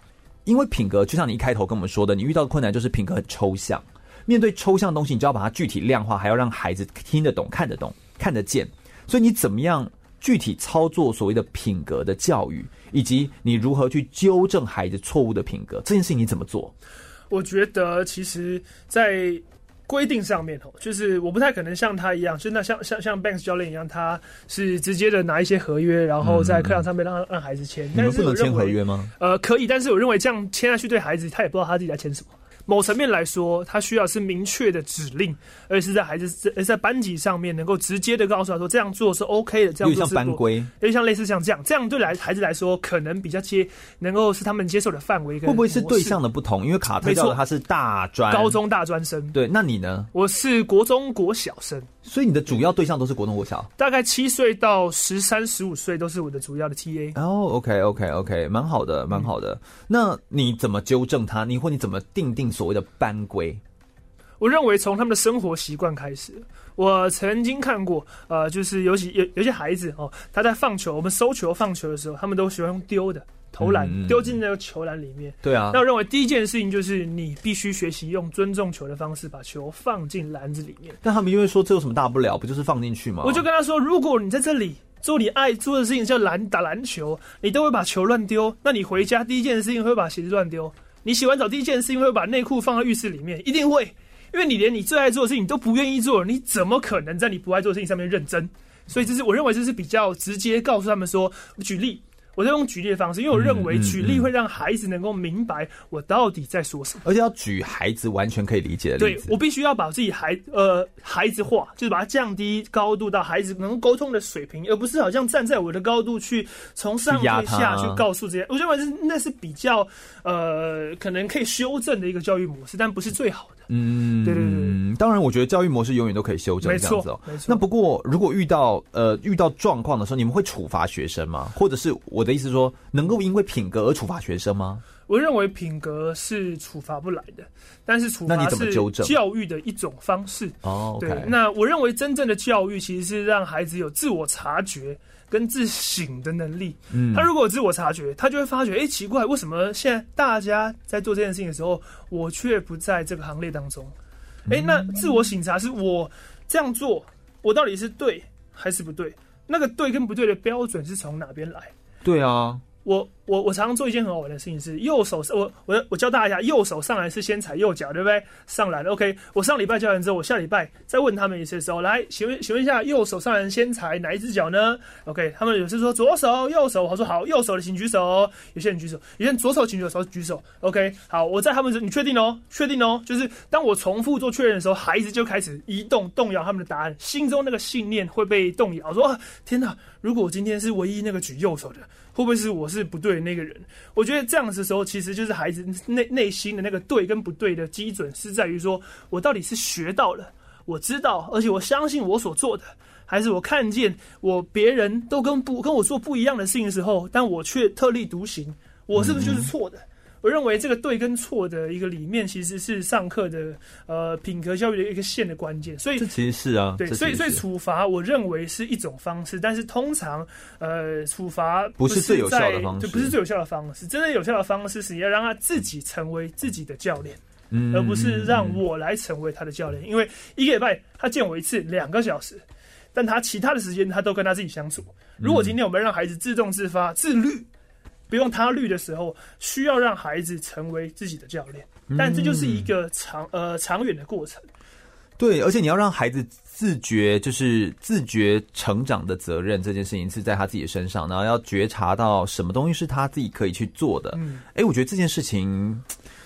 因为品格就像你一开头跟我们说的，你遇到的困难就是品格很抽象。面对抽象的东西，你就要把它具体量化，还要让孩子听得懂、看得懂、看得见。所以你怎么样具体操作所谓的品格的教育，以及你如何去纠正孩子错误的品格，这件事情你怎么做？我觉得其实，在。规定上面哦，就是我不太可能像他一样，就那像像像 Banks 教练一样，他是直接的拿一些合约，然后在课堂上面让让孩子签。你们不能签合约吗？呃，可以，但是我认为这样签下去对孩子，他也不知道他自己在签什么。某层面来说，他需要是明确的指令，而是在孩子在在班级上面能够直接的告诉他说，这样做是 OK 的，这样做是像班规，因为像类似像这样，这样对来孩子来说，可能比较接，能够是他们接受的范围。会不会是对象的不同？因为卡特教的他是大专、高中大专生。对，那你呢？我是国中国小生。所以你的主要对象都是国中国小，大概七岁到十三十五岁都是我的主要的 TA。哦，OK OK OK，蛮好的，蛮好的。那你怎么纠正他？你或你怎么定定所谓的班规？我认为从他们的生活习惯开始。我曾经看过，呃，就是尤其有有些孩子哦，他在放球，我们收球放球的时候，他们都喜欢用丢的。投篮丢进那个球篮里面，嗯。对啊，那我认为第一件事情就是你必须学习用尊重球的方式把球放进篮子里面。但他们因为说这有什么大不了，不就是放进去吗？我就跟他说，如果你在这里做你爱做的事情，叫篮打篮球，你都会把球乱丢。那你回家第一件事情会把鞋子乱丢。你洗完澡第一件事情会把内裤放在浴室里面，一定会，因为你连你最爱做的事情都不愿意做，你怎么可能在你不爱做的事情上面认真？所以这是我认为这是比较直接告诉他们说，举例。我在用举例的方式，因为我认为举例会让孩子能够明白我到底在说什么，而且要举孩子完全可以理解的例子。对，我必须要把自己孩呃孩子化，就是把它降低高度到孩子能够沟通的水平，而不是好像站在我的高度去从上对下去告诉这些。我认为是那是比较呃可能可以修正的一个教育模式，但不是最好的。嗯，对对对，当然，我觉得教育模式永远都可以修正，这样子哦。那不过，如果遇到呃遇到状况的时候，你们会处罚学生吗？或者是我的意思是说，能够因为品格而处罚学生吗？我认为品格是处罚不来的，但是处罚是教育的一种方式。哦，对。那我认为真正的教育其实是让孩子有自我察觉跟自省的能力。嗯，他如果有自我察觉，他就会发觉，哎、欸，奇怪，为什么现在大家在做这件事情的时候，我却不在这个行列当中？哎、欸，那自我省察是我这样做，我到底是对还是不对？那个对跟不对的标准是从哪边来？对啊。我我我常常做一件很好玩的事情是右手我我我教大家一下，右手上篮是先踩右脚，对不对？上篮，OK。我上礼拜教完之后，我下礼拜再问他们一次的时候，来，请问请问一下，右手上篮先踩哪一只脚呢？OK。他们有些说左手、右手，我说好，右手的请举手。有些人举手，有些人左手请举手，举手。OK。好，我在他们说，你确定哦？确定哦？就是当我重复做确认的时候，孩子就开始移动动摇他们的答案，心中那个信念会被动摇。我说天哪，如果我今天是唯一那个举右手的。会不会是我是不对的那个人？我觉得这样子的时候，其实就是孩子内内心的那个对跟不对的基准，是在于说我到底是学到了，我知道，而且我相信我所做的，还是我看见我别人都跟不跟我做不一样的事情的时候，但我却特立独行，我是不是就是错的？嗯我认为这个对跟错的一个里面，其实是上课的呃品格教育的一个线的关键。所以这其实是啊，对，所以所以处罚我认为是一种方式，但是通常呃处罚不是最有效的方式，就不是最有效的方式。真正有效的方式是你要让他自己成为自己的教练，嗯，而不是让我来成为他的教练。因为一个礼拜他见我一次两个小时，但他其他的时间他都跟他自己相处。如果今天我们让孩子自动自发自律。不用他律的时候，需要让孩子成为自己的教练，但这就是一个长呃长远的过程。对，而且你要让孩子自觉，就是自觉成长的责任这件事情是在他自己的身上，然后要觉察到什么东西是他自己可以去做的。嗯，哎，我觉得这件事情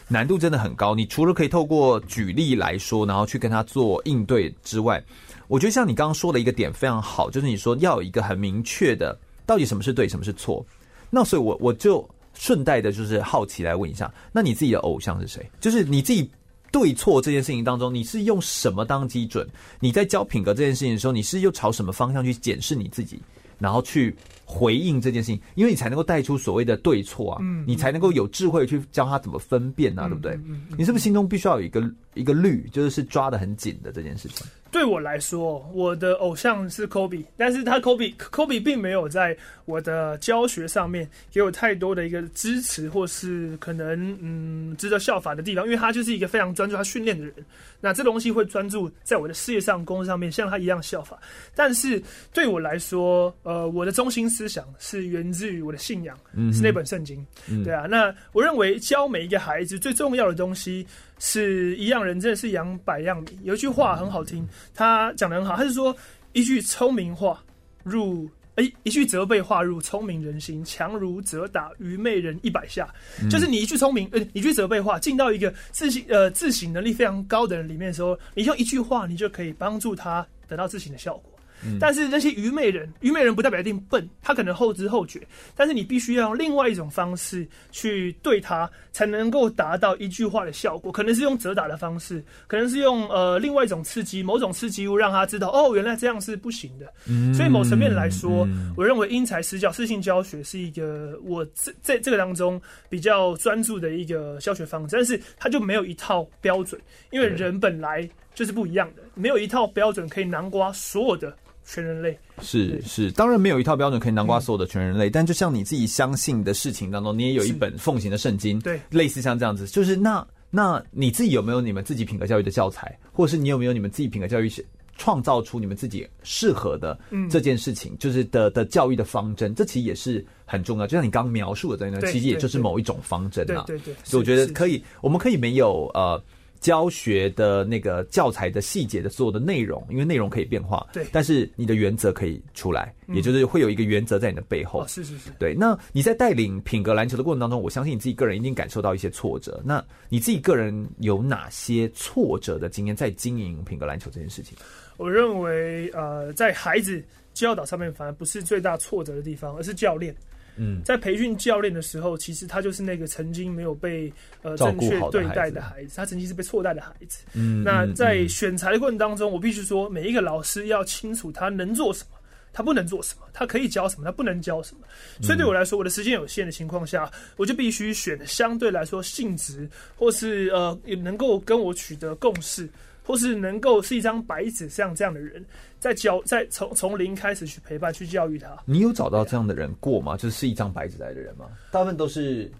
难度真的很高。你除了可以透过举例来说，然后去跟他做应对之外，我觉得像你刚刚说的一个点非常好，就是你说要有一个很明确的，到底什么是对，什么是错。那所以我，我就顺带的，就是好奇来问一下，那你自己的偶像是谁？就是你自己对错这件事情当中，你是用什么当基准？你在教品格这件事情的时候，你是又朝什么方向去检视你自己，然后去回应这件事情？因为你才能够带出所谓的对错啊，嗯，你才能够有智慧去教他怎么分辨啊，对不对？你是不是心中必须要有一个一个律，就是是抓的很紧的这件事情？对我来说，我的偶像是 Kobe，但是他 Kobe Kobe 并没有在我的教学上面给我太多的一个支持，或是可能嗯值得效法的地方，因为他就是一个非常专注他训练的人。那这东西会专注在我的事业上、工作上面，像他一样效法。但是对我来说，呃，我的中心思想是源自于我的信仰，嗯、是那本圣经。嗯、对啊，那我认为教每一个孩子最重要的东西。是一样人，真的是养百样米。有一句话很好听，他讲的很好，他是说一句聪明话入，哎、欸，一句责备话入聪明人心，强如责打愚昧人一百下。嗯、就是你一句聪明，呃，一句责备话进到一个自省，呃，自省能力非常高的人里面的时候，你用一句话，你就可以帮助他得到自省的效果。但是那些愚昧人，愚昧人不代表一定笨，他可能后知后觉。但是你必须要用另外一种方式去对他，才能够达到一句话的效果。可能是用责打的方式，可能是用呃另外一种刺激，某种刺激物让他知道，哦，原来这样是不行的。所以某层面来说，我认为因材施教、适性教学是一个我这在这个当中比较专注的一个教学方式。但是它就没有一套标准，因为人本来就是不一样的，没有一套标准可以囊括所有的。全人类。是是，当然没有一套标准可以囊括所有的全人类，嗯、但就像你自己相信的事情当中，你也有一本奉行的圣经，对，类似像这样子，就是那那你自己有没有你们自己品格教育的教材，或者是你有没有你们自己品格教育创造出你们自己适合的这件事情，就是的的教育的方针，这其实也是很重要。就像你刚刚描述的这样，其实也就是某一种方针啊。对对，对，所以我觉得可以，我们可以没有呃。教学的那个教材的细节的所有的内容，因为内容可以变化，对，但是你的原则可以出来，嗯、也就是会有一个原则在你的背后。哦、是是是，对。那你在带领品格篮球的过程当中，我相信你自己个人一定感受到一些挫折。那你自己个人有哪些挫折的经验在经营品格篮球这件事情？我认为，呃，在孩子教导上面，反而不是最大挫折的地方，而是教练。嗯，在培训教练的时候，其实他就是那个曾经没有被呃正确对待的孩子，他曾经是被错待的孩子。嗯，那在选材的过程当中，我必须说，每一个老师要清楚他能做什么，他不能做什么，他可以教什么，他不能教什么。所以对我来说，我的时间有限的情况下，我就必须选相对来说性质或是呃也能够跟我取得共识，或是能够是一张白纸像这样的人，在教在从从零开始去陪伴去教育他。你有找到这样的人过吗？就是是一张白纸来的人吗？大部分都是。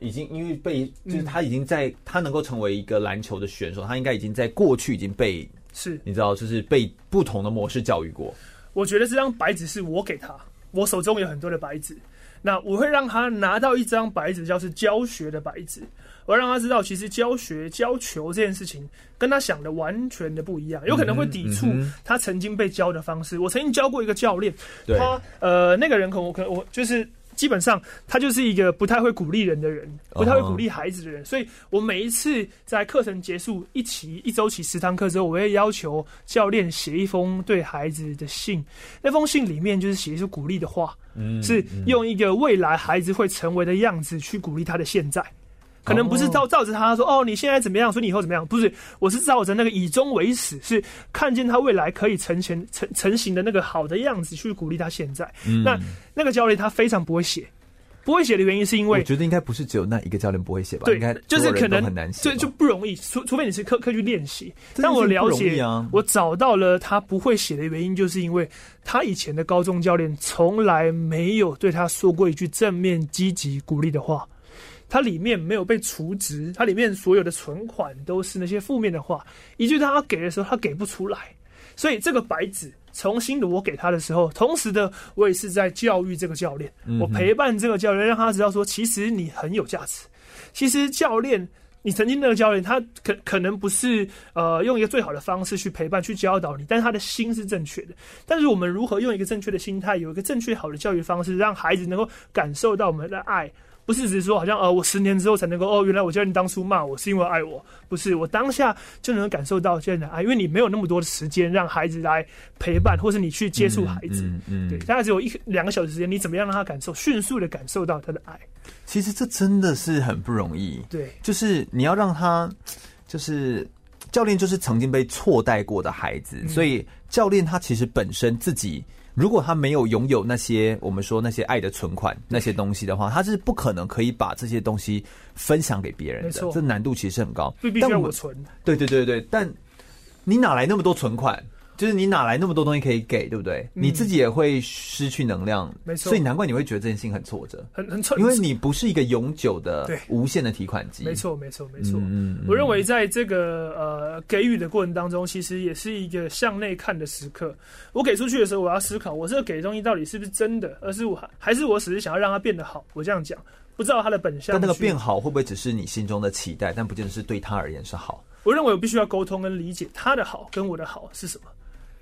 已经因为被，就是他已经在，他能够成为一个篮球的选手，他应该已经在过去已经被，是你知道，就是被不同的模式教育过。我觉得这张白纸是我给他，我手中有很多的白纸，那我会让他拿到一张白纸，叫是教学的白纸，我让他知道，其实教学教球这件事情跟他想的完全的不一样，有可能会抵触他曾经被教的方式。我曾经教过一个教练，他呃那个人可能我可能我就是。基本上，他就是一个不太会鼓励人的人，不太会鼓励孩子的人。所以我每一次在课程结束一期一周期十堂课之后，我会要求教练写一封对孩子的信。那封信里面就是写一些鼓励的话，是用一个未来孩子会成为的样子去鼓励他的现在。可能不是照照着他说哦，你现在怎么样？说你以后怎么样？不是，我是照着那个以终为始，是看见他未来可以成全成成型的那个好的样子去鼓励他现在。嗯、那那个教练他非常不会写，不会写的原因是因为我觉得应该不是只有那一个教练不会写吧？对，应该就是可能很难写，就就不容易，除除非你是刻刻去练习。但我了解，啊、我找到了他不会写的原因，就是因为他以前的高中教练从来没有对他说过一句正面积极鼓励的话。它里面没有被除值，它里面所有的存款都是那些负面的话，一句他给的时候他给不出来，所以这个白纸重新的我给他的时候，同时的我也是在教育这个教练，我陪伴这个教练，让他知道说，其实你很有价值。其实教练，你曾经那个教练，他可可能不是呃用一个最好的方式去陪伴去教导你，但是他的心是正确的。但是我们如何用一个正确的心态，有一个正确好的教育方式，让孩子能够感受到我们的爱。不是只是说好像呃，我十年之后才能够哦，原来我教练当初骂我是因为爱我，不是我当下就能感受到教练的爱，因为你没有那么多的时间让孩子来陪伴，或是你去接触孩子，嗯，嗯嗯对，大概只有一两个小时时间，你怎么样让他感受迅速的感受到他的爱？其实这真的是很不容易，对，就是你要让他，就是教练就是曾经被错待过的孩子，嗯、所以教练他其实本身自己。如果他没有拥有那些我们说那些爱的存款那些东西的话，他是不可能可以把这些东西分享给别人的。这难度其实很高。但我存。对对对对，但你哪来那么多存款？就是你哪来那么多东西可以给，对不对？嗯、你自己也会失去能量，没错。所以难怪你会觉得这件事情很挫折，很很挫。因为你不是一个永久的、无限的提款机。没错，没错，没错。嗯，我认为在这个呃给予的过程当中，其实也是一个向内看的时刻。我给出去的时候，我要思考，我这个给的东西到底是不是真的，而是我还是我只是想要让它变得好。我这样讲，不知道它的本相。但那个变好会不会只是你心中的期待，但不见得是对他而言是好？我认为我必须要沟通跟理解他的好跟我的好是什么。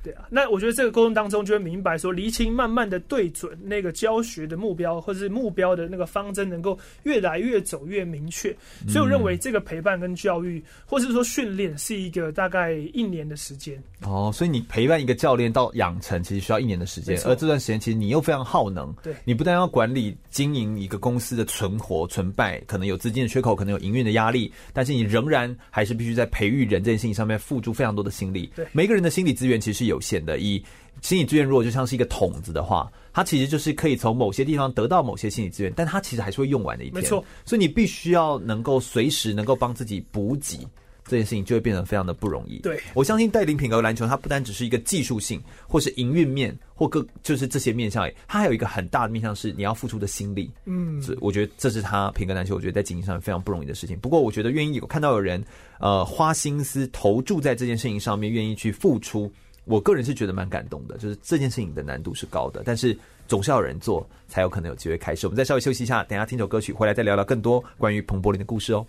对啊，那我觉得这个沟通当中就会明白说，厘清慢慢的对准那个教学的目标，或者是目标的那个方针，能够越来越走越明确。所以我认为这个陪伴跟教育，或是说训练，是一个大概一年的时间。哦，所以你陪伴一个教练到养成，其实需要一年的时间。而这段时间，其实你又非常耗能。对，你不但要管理经营一个公司的存活、存败，可能有资金的缺口，可能有营运的压力，但是你仍然还是必须在培育人这件事情上面付出非常多的心力。对，每个人的心理资源其实是有限的。以心理资源如果就像是一个桶子的话，它其实就是可以从某些地方得到某些心理资源，但它其实还是会用完的一天。没错，所以你必须要能够随时能够帮自己补给，这件事情就会变得非常的不容易。对，我相信带领品格篮球，它不单只是一个技术性，或是营运面，或各就是这些面向，它还有一个很大的面向是你要付出的心力。嗯，所以我觉得这是他品格篮球，我觉得在经营上非常不容易的事情。不过我觉得愿意有看到有人呃花心思投注在这件事情。上面，愿意去付出。我个人是觉得蛮感动的，就是这件事情的难度是高的，但是总是要有人做，才有可能有机会开始。我们再稍微休息一下，等下听首歌曲，回来再聊聊更多关于彭柏林的故事哦。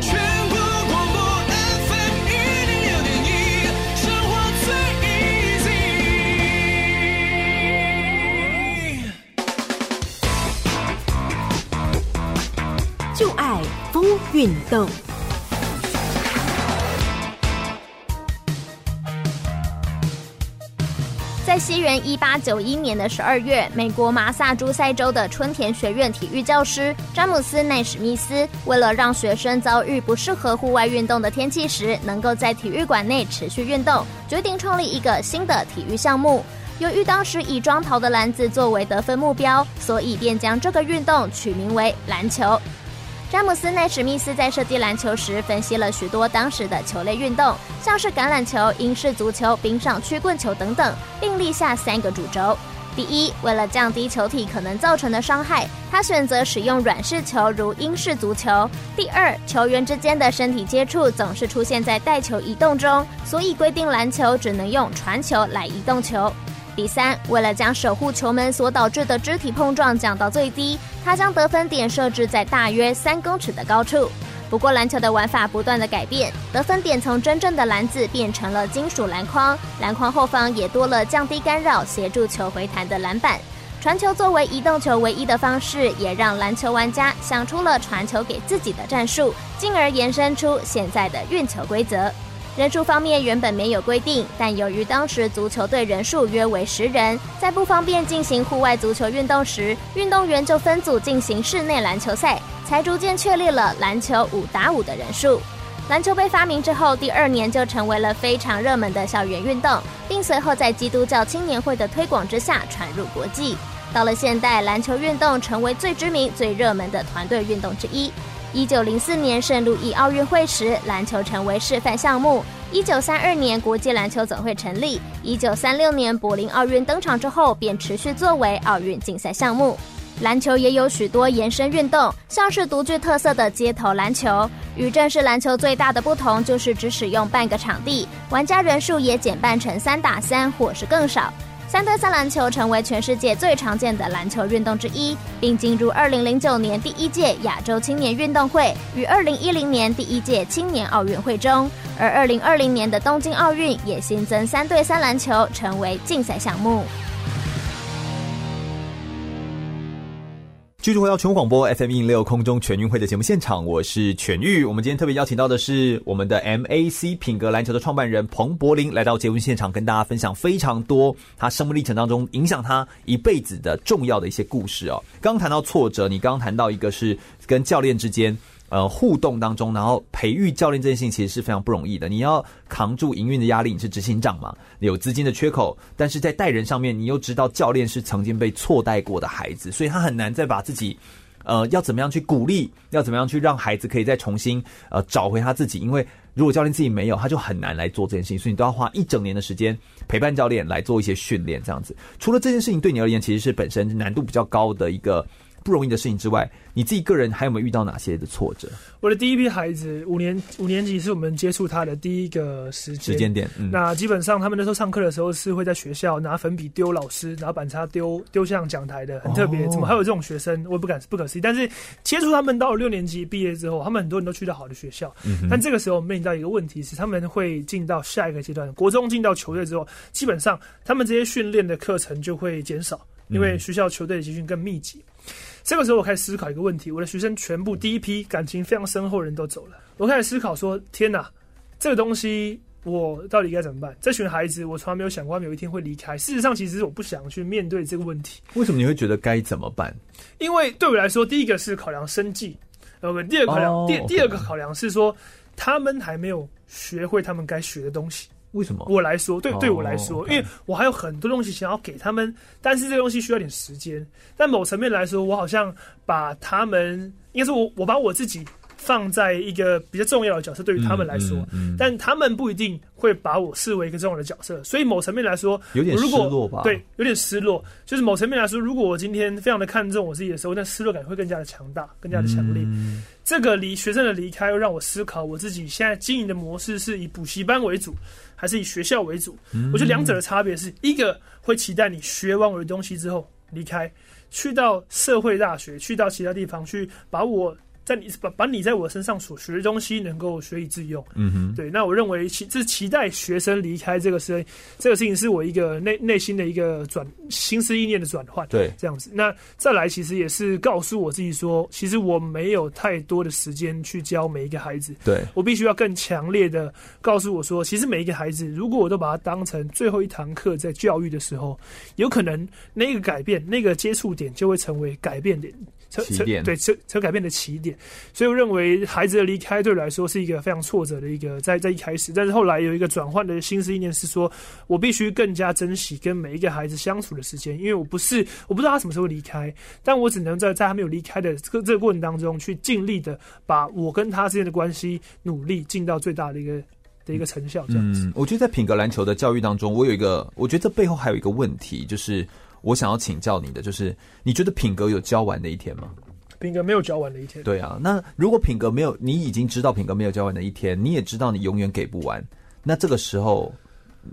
全国广播 FM 一零六点一，生活最 easy，就爱风运动。在西元一八九一年的十二月，美国马萨诸塞州的春田学院体育教师詹姆斯奈史密斯，为了让学生遭遇不适合户外运动的天气时，能够在体育馆内持续运动，决定创立一个新的体育项目。由于当时以装袍的篮子作为得分目标，所以便将这个运动取名为篮球。詹姆斯奈史密斯在设计篮球时，分析了许多当时的球类运动，像是橄榄球、英式足球、冰上曲棍球等等，并立下三个主轴。第一，为了降低球体可能造成的伤害，他选择使用软式球，如英式足球。第二，球员之间的身体接触总是出现在带球移动中，所以规定篮球只能用传球来移动球。第三，为了将守护球门所导致的肢体碰撞降到最低，他将得分点设置在大约三公尺的高处。不过，篮球的玩法不断的改变，得分点从真正的篮子变成了金属篮筐，篮筐后方也多了降低干扰、协助球回弹的篮板。传球作为移动球唯一的方式，也让篮球玩家想出了传球给自己的战术，进而延伸出现在的运球规则。人数方面原本没有规定，但由于当时足球队人数约为十人，在不方便进行户外足球运动时，运动员就分组进行室内篮球赛，才逐渐确立了篮球五打五的人数。篮球被发明之后，第二年就成为了非常热门的校园运动，并随后在基督教青年会的推广之下传入国际。到了现代，篮球运动成为最知名、最热门的团队运动之一。一九零四年圣路易奥运会时，篮球成为示范项目。一九三二年，国际篮球总会成立。一九三六年，柏林奥运登场之后，便持续作为奥运竞赛项目。篮球也有许多延伸运动，像是独具特色的街头篮球。与正式篮球最大的不同，就是只使用半个场地，玩家人数也减半成三打三或是更少。三对三篮球成为全世界最常见的篮球运动之一，并进入二零零九年第一届亚洲青年运动会与二零一零年第一届青年奥运会中。而二零二零年的东京奥运也新增三对三篮球，成为竞赛项目。继续回到全广播 FM 一零六空中全运会的节目现场，我是全玉。我们今天特别邀请到的是我们的 MAC 品格篮球的创办人彭柏林，来到节目现场跟大家分享非常多他生命历程当中影响他一辈子的重要的一些故事哦。刚谈到挫折，你刚刚谈到一个是跟教练之间。呃，互动当中，然后培育教练这件事情其实是非常不容易的。你要扛住营运的压力，你是执行长嘛，有资金的缺口，但是在带人上面，你又知道教练是曾经被错带过的孩子，所以他很难再把自己，呃，要怎么样去鼓励，要怎么样去让孩子可以再重新呃找回他自己。因为如果教练自己没有，他就很难来做这件事情，所以你都要花一整年的时间陪伴教练来做一些训练，这样子。除了这件事情对你而言，其实是本身难度比较高的一个。不容易的事情之外，你自己个人还有没有遇到哪些的挫折？我的第一批孩子五年五年级是我们接触他的第一个时间时间点。嗯、那基本上他们那时候上课的时候是会在学校拿粉笔丢老师，拿板擦丢丢向讲台的，很特别。哦、怎么还有这种学生？我也不敢不可思议。但是接触他们到了六年级毕业之后，他们很多人都去到好的学校。嗯、但这个时候面临到一个问题是，他们会进到下一个阶段，国中进到球队之后，基本上他们这些训练的课程就会减少，因为学校球队的集训更密集。这个时候，我开始思考一个问题：我的学生全部第一批感情非常深厚的人都走了，我开始思考说：天哪，这个东西我到底该怎么办？这群孩子，我从来没有想过他们有一天会离开。事实上，其实我不想去面对这个问题。为什么你会觉得该怎么办？因为对我来说，第一个是考量生计，OK，第二个考量，oh, 第.第二个考量是说，他们还没有学会他们该学的东西。为什么？我来说，对对我来说，oh. 因为我还有很多东西想要给他们，但是这个东西需要点时间。但某层面来说，我好像把他们，应该是我我把我自己放在一个比较重要的角色，对于他们来说，嗯嗯嗯、但他们不一定会把我视为一个重要的角色。所以某层面来说，有点失落吧？对，有点失落。就是某层面来说，如果我今天非常的看重我自己的时候，那失落感会更加的强大，更加的强烈。嗯、这个离学生的离开，又让我思考我自己现在经营的模式是以补习班为主。还是以学校为主，我觉得两者的差别是一个会期待你学完我的东西之后离开，去到社会大学，去到其他地方去把我在你把把你在我身上所学的东西能够学以致用。嗯哼，对。那我认为期这是期待学生离开这个事，这个事情是我一个内内心的一个转心思意念的转换。对，这样子。那再来，其实也是告诉我自己说，其实我没有太多的时间去教每一个孩子。对，我必须要更强烈的告诉我说，其实每一个孩子，如果我都把它当成最后一堂课在教育的时候，有可能那个改变，那个接触点就会成为改变点。起点对，成成改变的起点，所以我认为孩子的离开对我来说是一个非常挫折的一个在在一开始，但是后来有一个转换的心思意念是说，我必须更加珍惜跟每一个孩子相处的时间，因为我不是我不知道他什么时候离开，但我只能在在他没有离开的这个这个过程当中去尽力的把我跟他之间的关系努力尽到最大的一个的一个成效。这样子，嗯，我觉得在品格篮球的教育当中，我有一个，我觉得这背后还有一个问题就是。我想要请教你的，就是你觉得品格有教完的一天吗？品格没有教完的一天。对啊，那如果品格没有，你已经知道品格没有教完的一天，你也知道你永远给不完，那这个时候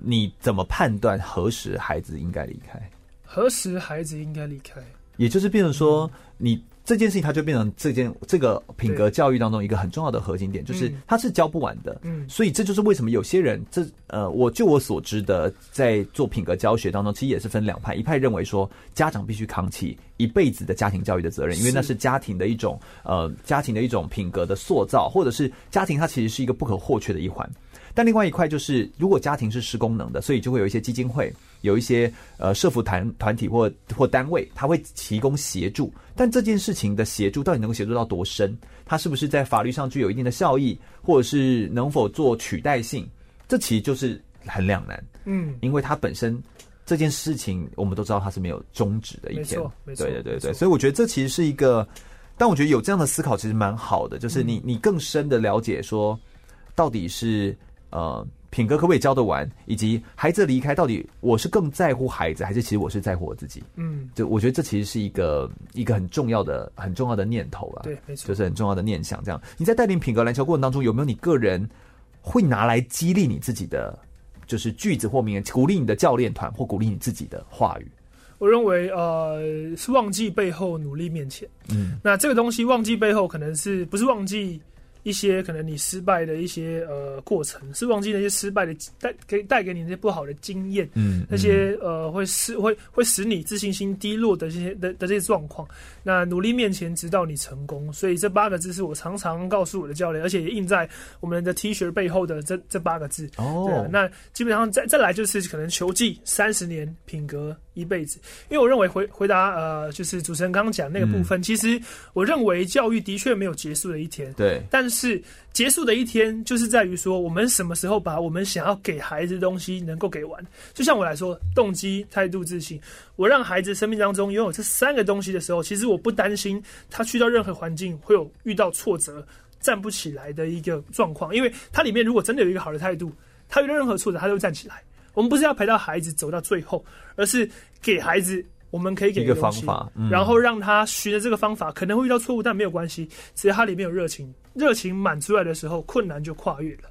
你怎么判断何时孩子应该离开？何时孩子应该离开？也就是变成说你。这件事情，它就变成这件这个品格教育当中一个很重要的核心点，就是它是教不完的。嗯，所以这就是为什么有些人，这呃，我就我所知的，在做品格教学当中，其实也是分两派，一派认为说家长必须扛起一辈子的家庭教育的责任，因为那是家庭的一种呃家庭的一种品格的塑造，或者是家庭它其实是一个不可或缺的一环。但另外一块就是，如果家庭是失功能的，所以就会有一些基金会，有一些呃社服团团体或或单位，他会提供协助。但这件事情的协助到底能够协助到多深？它是不是在法律上具有一定的效益，或者是能否做取代性？这其实就是很两难。嗯，因为它本身这件事情，我们都知道它是没有终止的一天。没错，没错，对对对对。所以我觉得这其实是一个，但我觉得有这样的思考其实蛮好的，就是你你更深的了解说，到底是。呃，品格可不可以教得完？以及孩子离开，到底我是更在乎孩子，还是其实我是在乎我自己？嗯，就我觉得这其实是一个一个很重要的、很重要的念头啊。对，没错，就是很重要的念想。这样，你在带领品格篮球过程当中，有没有你个人会拿来激励你自己的，就是句子或名言，鼓励你的教练团或鼓励你自己的话语？我认为，呃，是忘记背后，努力面前。嗯，那这个东西忘记背后，可能是不是忘记？一些可能你失败的一些呃过程，是忘记那些失败的带给带给你那些不好的经验，嗯，那些呃会使会会使你自信心低落的这些的的这些状况。那努力面前，直到你成功。所以这八个字是我常常告诉我的教练，而且也印在我们的 T 恤背后的这这八个字。哦，对，那基本上再再来就是可能球技三十年品格。一辈子，因为我认为回回答呃，就是主持人刚刚讲那个部分，嗯，其实我认为教育的确没有结束的一天。对，但是结束的一天就是在于说，我们什么时候把我们想要给孩子的东西能够给完。就像我来说，动机、态度、自信，我让孩子生命当中拥有这三个东西的时候，其实我不担心他去到任何环境会有遇到挫折、站不起来的一个状况，因为它里面如果真的有一个好的态度，他遇到任何挫折，他都会站起来。我们不是要陪到孩子走到最后，而是给孩子我们可以给一个方法，嗯，然后让他学的这个方法可能会遇到错误，但没有关系，只要他里面有热情，热情满出来的时候，困难就跨越了。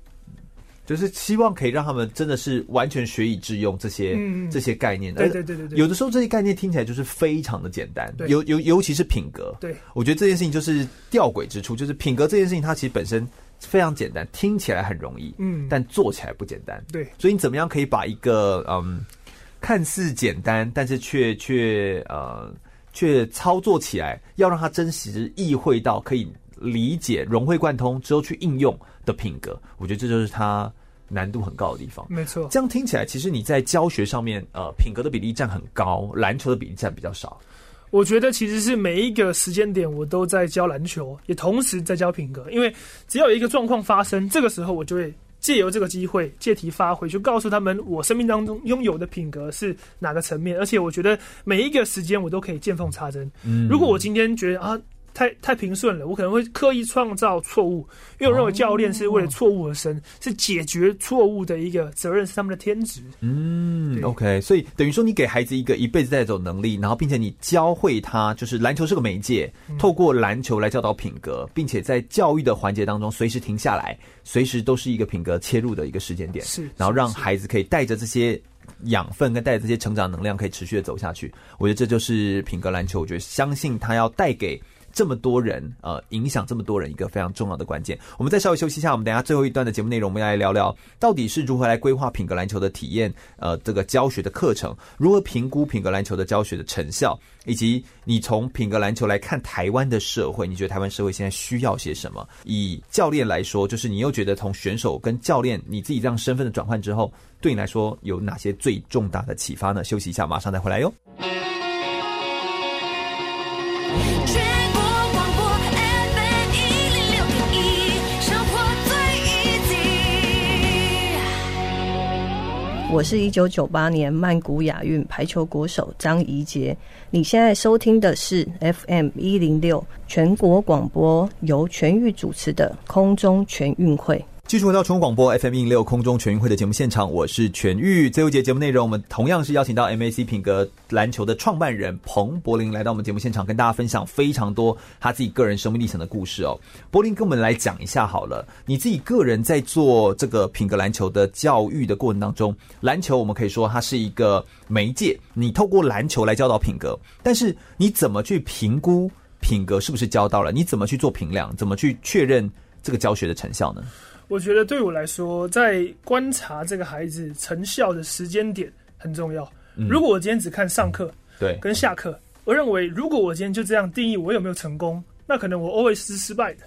就是希望可以让他们真的是完全学以致用这些、嗯、这些概念。对对对对对，有的时候这些概念听起来就是非常的简单，尤尤尤其是品格。对，我觉得这件事情就是吊诡之处，就是品格这件事情它其实本身。非常简单，听起来很容易，嗯，但做起来不简单。对，所以你怎么样可以把一个嗯看似简单，但是却却呃却操作起来，要让他真实意会到可以理解、融会贯通之后去应用的品格，我觉得这就是他难度很高的地方。没错，这样听起来，其实你在教学上面，呃，品格的比例占很高，篮球的比例占比较少。我觉得其实是每一个时间点，我都在教篮球，也同时在教品格。因为只要有一个状况发生，这个时候我就会借由这个机会借题发挥，就告诉他们我生命当中拥有的品格是哪个层面。而且我觉得每一个时间我都可以见缝插针。嗯，如果我今天觉得啊。太太平顺了，我可能会刻意创造错误，因为我认为教练是为了错误而生，是解决错误的一个责任，是他们的天职。嗯，OK，所以等于说你给孩子一个一辈子带走能力，然后并且你教会他，就是篮球是个媒介，透过篮球来教导品格，并且在教育的环节当中随时停下来，随时都是一个品格切入的一个时间点，是，然后让孩子可以带着这些养分跟带着这些成长能量，可以持续的走下去。我觉得这就是品格篮球，我觉得相信他要带给。这么多人呃影响这么多人一个非常重要的关键。我们再稍微休息一下，我们等一下最后一段的节目内容，我们要来聊聊到底是如何来规划品格篮球的体验，呃，这个教学的课程，如何评估品格篮球的教学的成效，以及你从品格篮球来看台湾的社会，你觉得台湾社会现在需要些什么？以教练来说，就是你又觉得从选手跟教练你自己这样身份的转换之后，对你来说有哪些最重大的启发呢？休息一下，马上再回来哟。我是一九九八年曼谷亚运排球国手张怡杰。你现在收听的是 FM 一零六全国广播，由全域主持的空中全运会。继续回到全国广播 FM 一零六空中全运会的节目现场，我是全玉。最后一节节目内容，我们同样是邀请到 MAC 品格篮球的创办人彭柏林来到我们节目现场，跟大家分享非常多他自己个人生命历程的故事哦。柏林跟我们来讲一下好了，你自己个人在做这个品格篮球的教育的过程当中，篮球我们可以说它是一个媒介，你透过篮球来教导品格，但是你怎么去评估品格是不是教到了？你怎么去做评量？怎么去确认这个教学的成效呢？我觉得对我来说，在观察这个孩子成效的时间点很重要。如果我今天只看上课，对，跟下课，我认为如果我今天就这样定义我有没有成功，那可能我 always 是失败的。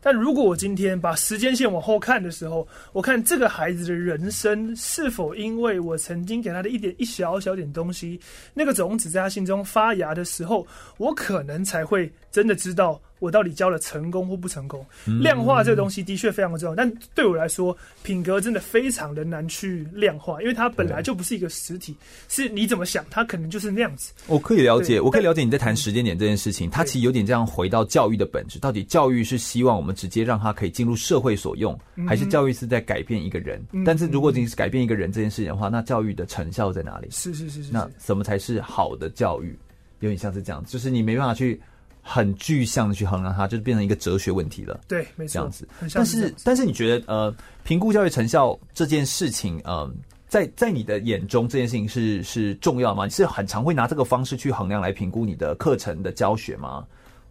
但如果我今天把时间线往后看的时候，我看这个孩子的人生是否因为我曾经给他的一点一小小点东西，那个种子在他心中发芽的时候，我可能才会真的知道。我到底教了成功或不成功？量化这个东西的确非常的重要，但对我来说，品格真的非常的难去量化，因为它本来就不是一个实体，是你怎么想，它可能就是那样子。我可以了解，我可以了解你在谈时间点这件事情，它其实有点这样回到教育的本质，到底教育是希望我们直接让他可以进入社会所用，还是教育是在改变一个人？但是如果仅是改变一个人这件事情的话，那教育的成效在哪里？是是是是，那什么才是好的教育？有点像是这样，就是你没办法去。很具象的去衡量它，就是变成一个哲学问题了。对，没错，这样子。但是，但是你觉得，呃，评估教育成效这件事情，呃，在在你的眼中，这件事情是是重要吗？你是很常会拿这个方式去衡量来评估你的课程的教学吗？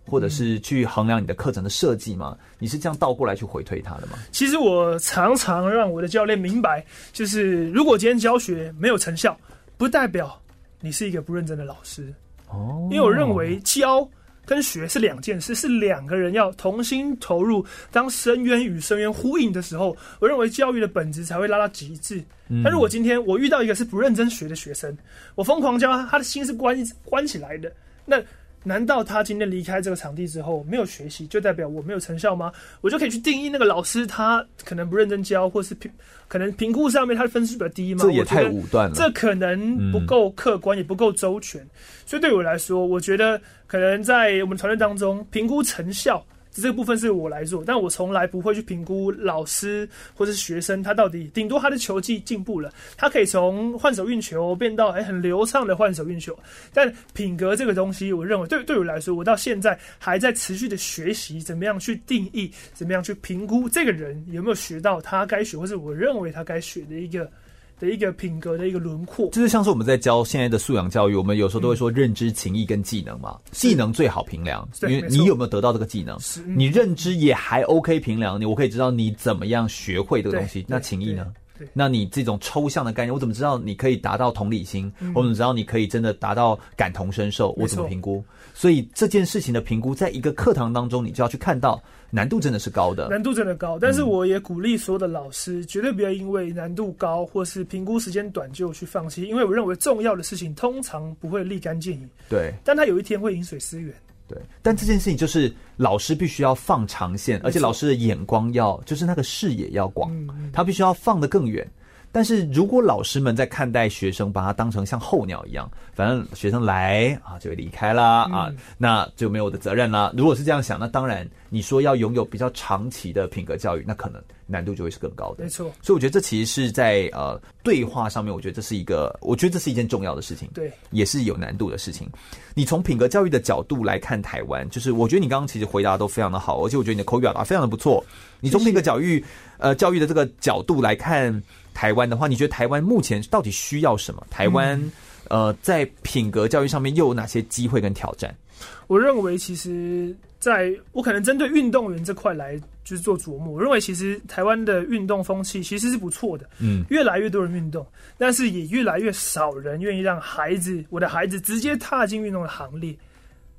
或者是去衡量你的课程的设计吗？你是这样倒过来去回推它的吗？其实我常常让我的教练明白，就是如果今天教学没有成效，不代表你是一个不认真的老师。哦，因为我认为教。跟学是两件事，是两个人要同心投入。当深渊与深渊呼应的时候，我认为教育的本质才会拉到极致。但如果今天我遇到一个是不认真学的学生，我疯狂教他，他的心是关关起来的，那。难道他今天离开这个场地之后没有学习，就代表我没有成效吗？我就可以去定义那个老师他可能不认真教，或是评可能评估上面他的分数比较低吗？这也太武断了，这可能不够客观，也不够周全。所以对我来说，我觉得可能在我们团队当中评估成效。这个部分是我来做，但我从来不会去评估老师或者是学生，他到底顶多他的球技进步了，他可以从换手运球变到哎很流畅的换手运球。但品格这个东西，我认为对对我来说，我到现在还在持续的学习，怎么样去定义，怎么样去评估这个人有没有学到他该学，或是我认为他该学的一个。的一个品格的一个轮廓，就是像是我们在教现在的素养教育，我们有时候都会说认知、情意跟技能嘛。技能最好评量，因为你有没有得到这个技能？你认知也还 OK 评量，你我可以知道你怎么样学会这个东西。那情谊呢？那你这种抽象的概念，我怎么知道你可以达到同理心？我怎么知道你可以真的达到感同身受？我怎么评估？所以这件事情的评估，在一个课堂当中，你就要去看到难度真的是高的，难度真的高。但是我也鼓励所有的老师，绝对不要因为难度高或是评估时间短就去放弃，因为我认为重要的事情通常不会立竿见影。对，但他有一天会饮水思源。对，但这件事情就是老师必须要放长线，而且老师的眼光要就是那个视野要广，他必须要放得更远。但是如果老师们在看待学生，把他当成像候鸟一样，反正学生来啊就会离开啦啊，那就没有我的责任啦。如果是这样想，那当然你说要拥有比较长期的品格教育，那可能难度就会是更高的。没错，所以我觉得这其实是在呃对话上面，我觉得这是一个，我觉得这是一件重要的事情，对，也是有难度的事情。你从品格教育的角度来看台湾，就是我觉得你刚刚其实回答都非常的好，而且我觉得你的口语表达非常的不错。你从品格教育呃教育的这个角度来看。台湾的话，你觉得台湾目前到底需要什么？台湾，呃，在品格教育上面又有哪些机会跟挑战？我认为，其实在我可能针对运动员这块来就是做琢磨。我认为其实台湾的运动风气其实是不错的，嗯，越来越多人运动，但是也越来越少人愿意让孩子，我的孩子直接踏进运动的行列。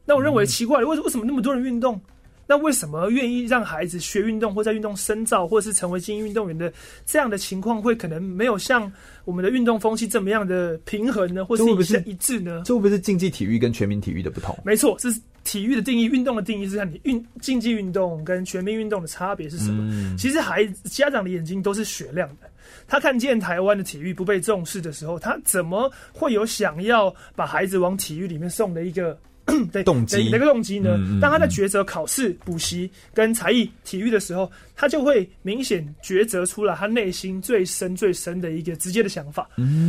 那我认为奇怪了，为为什么那么多人运动？那为什么愿意让孩子学运动，或在运动深造，或是成为精英运动员的这样的情况，会可能没有像我们的运动风气这么样的平衡呢，或是一致呢？这会不会是竞技体育跟全民体育的不同？没错，是体育的定义，运动的定义是看你运竞技运动跟全民运动的差别是什么？嗯、其实孩子家长的眼睛都是雪亮的，他看见台湾的体育不被重视的时候，他怎么会有想要把孩子往体育里面送的一个？对，动机哪个动机呢？当他在抉择考试、补习跟才艺、体育的时候，他就会明显抉择出来他内心最深、最深的一个直接的想法。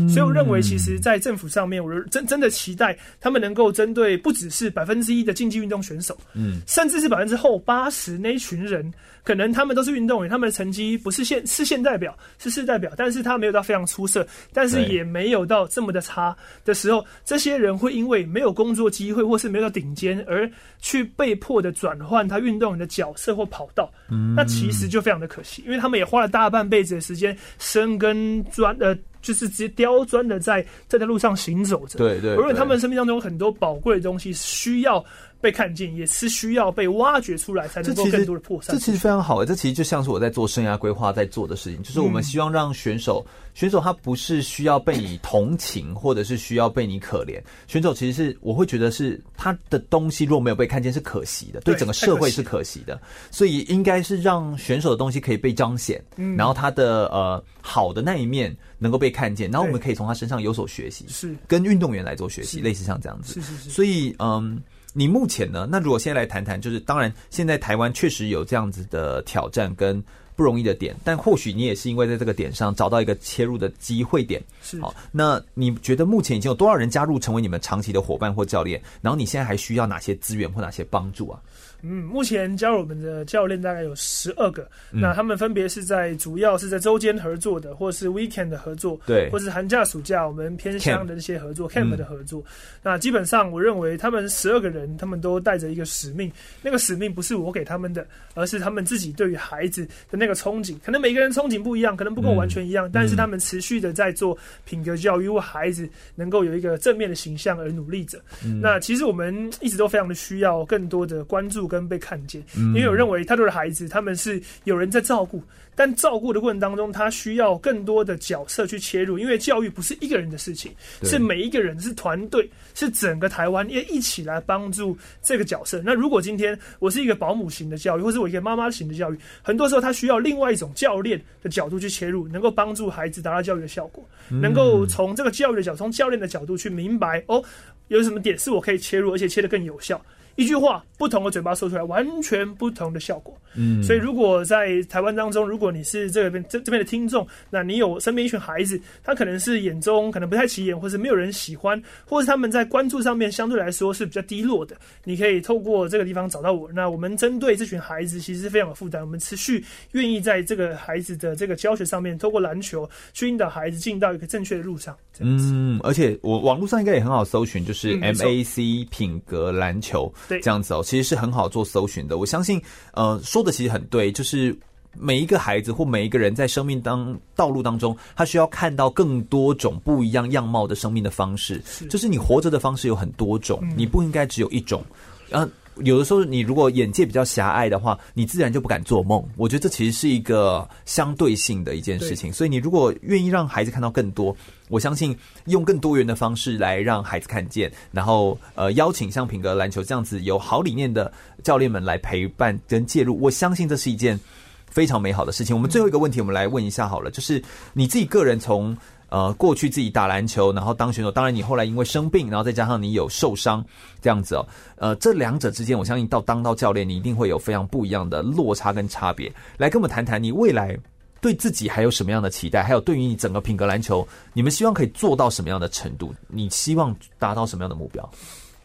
所以我认为，其实，在政府上面，我真真的期待他们能够针对不只是百分之一的竞技运动选手，嗯，甚至是百分之后八十那一群人。可能他们都是运动员，他们的成绩不是现是现代表，是市代表，但是他没有到非常出色，但是也没有到这么的差的时候，这些人会因为没有工作机会或是没有到顶尖而去被迫的转换他运动员的角色或跑道，嗯，那其实就非常的可惜，因为他们也花了大半辈子的时间深耕专呃，就是直接刁钻的在这条路上行走着，对对，对，我认为他们生命当中有很多宝贵的东西需要。被看见也是需要被挖掘出来，才能够更多的破散。这其实非常好诶，这其实就像是我在做生涯规划在做的事情，就是我们希望让选手，嗯、选手他不是需要被你同情，或者是需要被你可怜。选手其实是我会觉得是他的东西，如果没有被看见是可惜的，对整个社会是可惜的。所以应该是让选手的东西可以被彰显，嗯、然后他的呃好的那一面能够被看见，然后我们可以从他身上有所学习，是跟运动员来做学习，类似像这样子。是是是。所以嗯。你目前呢？那如果先来谈谈，就是当然，现在台湾确实有这样子的挑战跟不容易的点，但或许你也是因为在这个点上找到一个切入的机会点。是。好，那你觉得目前已经有多少人加入成为你们长期的伙伴或教练？然后你现在还需要哪些资源或哪些帮助啊？嗯，目前加入我们的教练大概有十二个，嗯，那他们分别是在主要是在周间合作的，或是 weekend 的合作，对，或是寒假暑假我们偏乡的那些合作 camp, camp 的合作，嗯。那基本上我认为他们十二个人，他们都带着一个使命，那个使命不是我给他们的，而是他们自己对于孩子的那个憧憬。可能每个人憧憬不一样，可能不跟我完全一样，嗯，但是他们持续的在做品格教育，为孩子能够有一个正面的形象而努力着，嗯。那其实我们一直都非常的需要更多的关注跟被看见，因为我认为太多的孩子，他们是有人在照顾，但照顾的过程当中，他需要更多的角色去切入，因为教育不是一个人的事情，是每一个人，是团队，是整个台湾要一起来帮助这个角色。那如果今天我是一个保姆型的教育，或是我一个妈妈型的教育，很多时候他需要另外一种教练的角度去切入，能够帮助孩子达到教育的效果，能够从这个教育的角度，从教练的角度去明白哦，有什么点是我可以切入，而且切得更有效。一句话，不同的嘴巴说出来，完全不同的效果。嗯，所以如果在台湾当中，如果你是这边这这边的听众，那你有身边一群孩子，他可能是眼中可能不太起眼，或是没有人喜欢，或是他们在关注上面相对来说是比较低落的，你可以透过这个地方找到我。那我们针对这群孩子，其实是非常有负担，我们持续愿意在这个孩子的这个教学上面，透过篮球去引导孩子进到一个正确的路上。嗯，而且我网络上应该也很好搜寻，就是 MAC 品格篮球。对，这样子哦，其实是很好做搜寻的。我相信，呃，说的其实很对，就是每一个孩子或每一个人在生命当道路当中，他需要看到更多种不一样样貌的生命的方式。是，就是你活着的方式有很多种，嗯、你不应该只有一种。然后有的时候，你如果眼界比较狭隘的话，你自然就不敢做梦。我觉得这其实是一个相对性的一件事情。所以，你如果愿意让孩子看到更多。我相信用更多元的方式来让孩子看见，然后呃邀请像品格篮球这样子有好理念的教练们来陪伴跟介入，我相信这是一件非常美好的事情。我们最后一个问题，我们来问一下好了，就是你自己个人从呃过去自己打篮球，然后当选手，当然你后来因为生病，然后再加上你有受伤这样子哦，呃这两者之间，我相信到当到教练，你一定会有非常不一样的落差跟差别。来跟我们谈谈你未来。对自己还有什么样的期待？还有对于你整个品格篮球，你们希望可以做到什么样的程度？你希望达到什么样的目标？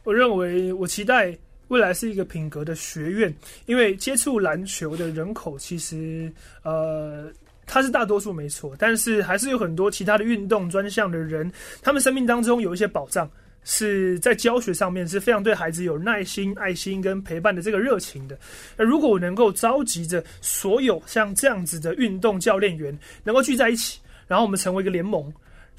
我认为我期待未来是一个品格的学院，因为接触篮球的人口其实呃，他是大多数没错，但是还是有很多其他的运动专项的人，他们生命当中有一些保障。是在教学上面是非常对孩子有耐心、爱心跟陪伴的这个热情的。那如果我能够召集着所有像这样子的运动教练员，能够聚在一起，然后我们成为一个联盟。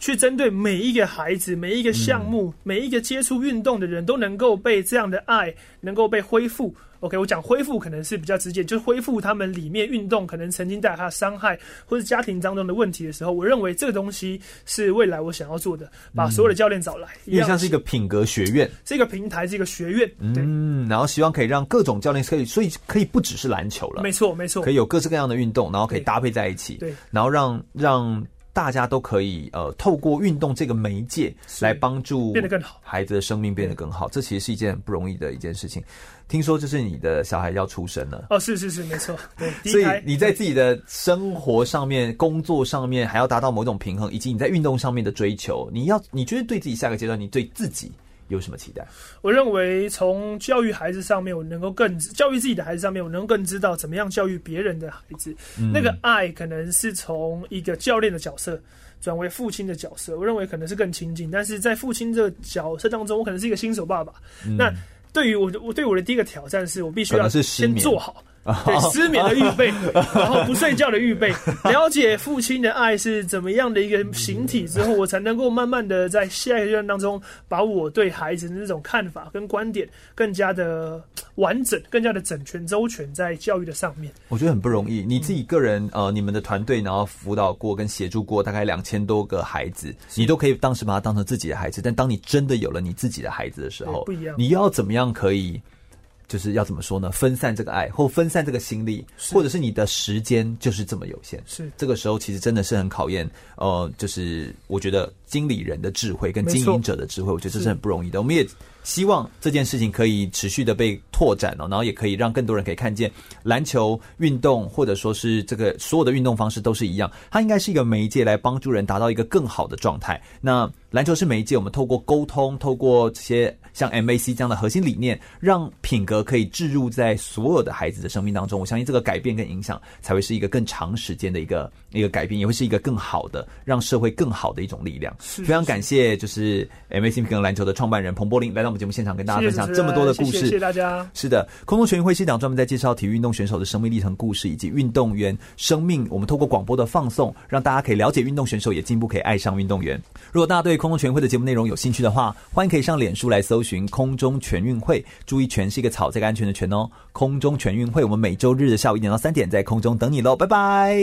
去针对每一个孩子、每一个项目、嗯、每一个接触运动的人都能够被这样的爱能够被恢复。OK，我讲恢复可能是比较直接，就是恢复他们里面运动可能曾经带来他的伤害或者家庭当中的问题的时候，我认为这个东西是未来我想要做的，把所有的教练找来，因为像是一个品格学院，是一个平台是一个学院，对。嗯，然后希望可以让各种教练可以，所以可以不只是篮球了，没错没错，可以有各式各样的运动，然后可以搭配在一起，对，然后让让。大家都可以呃，透过运动这个媒介来帮助变得更好，孩子的生命变得更好。这其实是一件很不容易的一件事情。听说就是你的小孩要出生了哦，是是是，没错。对，所以你在自己的生活上面、工作上面，还要达到某种平衡，以及你在运动上面的追求，你要你觉得对自己下个阶段，你对自己有什么期待？我认为从教育孩子上面，我能够更教育自己的孩子上面，我能更知道怎么样教育别人的孩子。嗯、那个爱可能是从一个教练的角色转为父亲的角色，我认为可能是更亲近。但是在父亲这个角色当中，我可能是一个新手爸爸。嗯、那对于我，我对我的第一个挑战是我必须要先做好。对，失眠的预备，然后不睡觉的预备，了解父亲的爱是怎么样的一个形体之后，我才能够慢慢的在下一个阶段当中，把我对孩子的那种看法跟观点更加的完整，更加的整全周全在教育的上面。我觉得很不容易。你自己个人呃，你们的团队然后辅导过跟协助过大概两千多个孩子，你都可以当时把他当成自己的孩子，但当你真的有了你自己的孩子的时候，不一样。你要怎么样可以？就是要怎么说呢？分散这个爱，或分散这个心力，或者是你的时间就是这么有限。是这个时候，其实真的是很考验。呃，就是我觉得经理人的智慧跟经营者的智慧，我觉得这是很不容易的。我们也希望这件事情可以持续的被拓展哦，然后也可以让更多人可以看见篮球运动，或者说是这个所有的运动方式都是一样，它应该是一个媒介来帮助人达到一个更好的状态。那篮球是媒介，我们透过沟通，透过这些。像 MAC 这样的核心理念，让品格可以置入在所有的孩子的生命当中。我相信这个改变跟影响，才会是一个更长时间的一个一个改变，也会是一个更好的让社会更好的一种力量。是非常感谢，就是 MAC 品格篮球的创办人彭柏林来到我们节目现场，跟大家分享这么多的故事。谢谢，大家。是的，空中全运会是一档专门在介绍体育运动选手的生命历程故事以及运动员生命。我们透过广播的放送，让大家可以了解运动选手，也进一步可以爱上运动员。如果大家对空中全运会的节目内容有兴趣的话，欢迎可以上脸书来搜寻空中全运会，注意“全”是一个草，这个安全的“全”哦。空中全运会，我们每周日的下午一点到三点在空中等你喽，拜拜。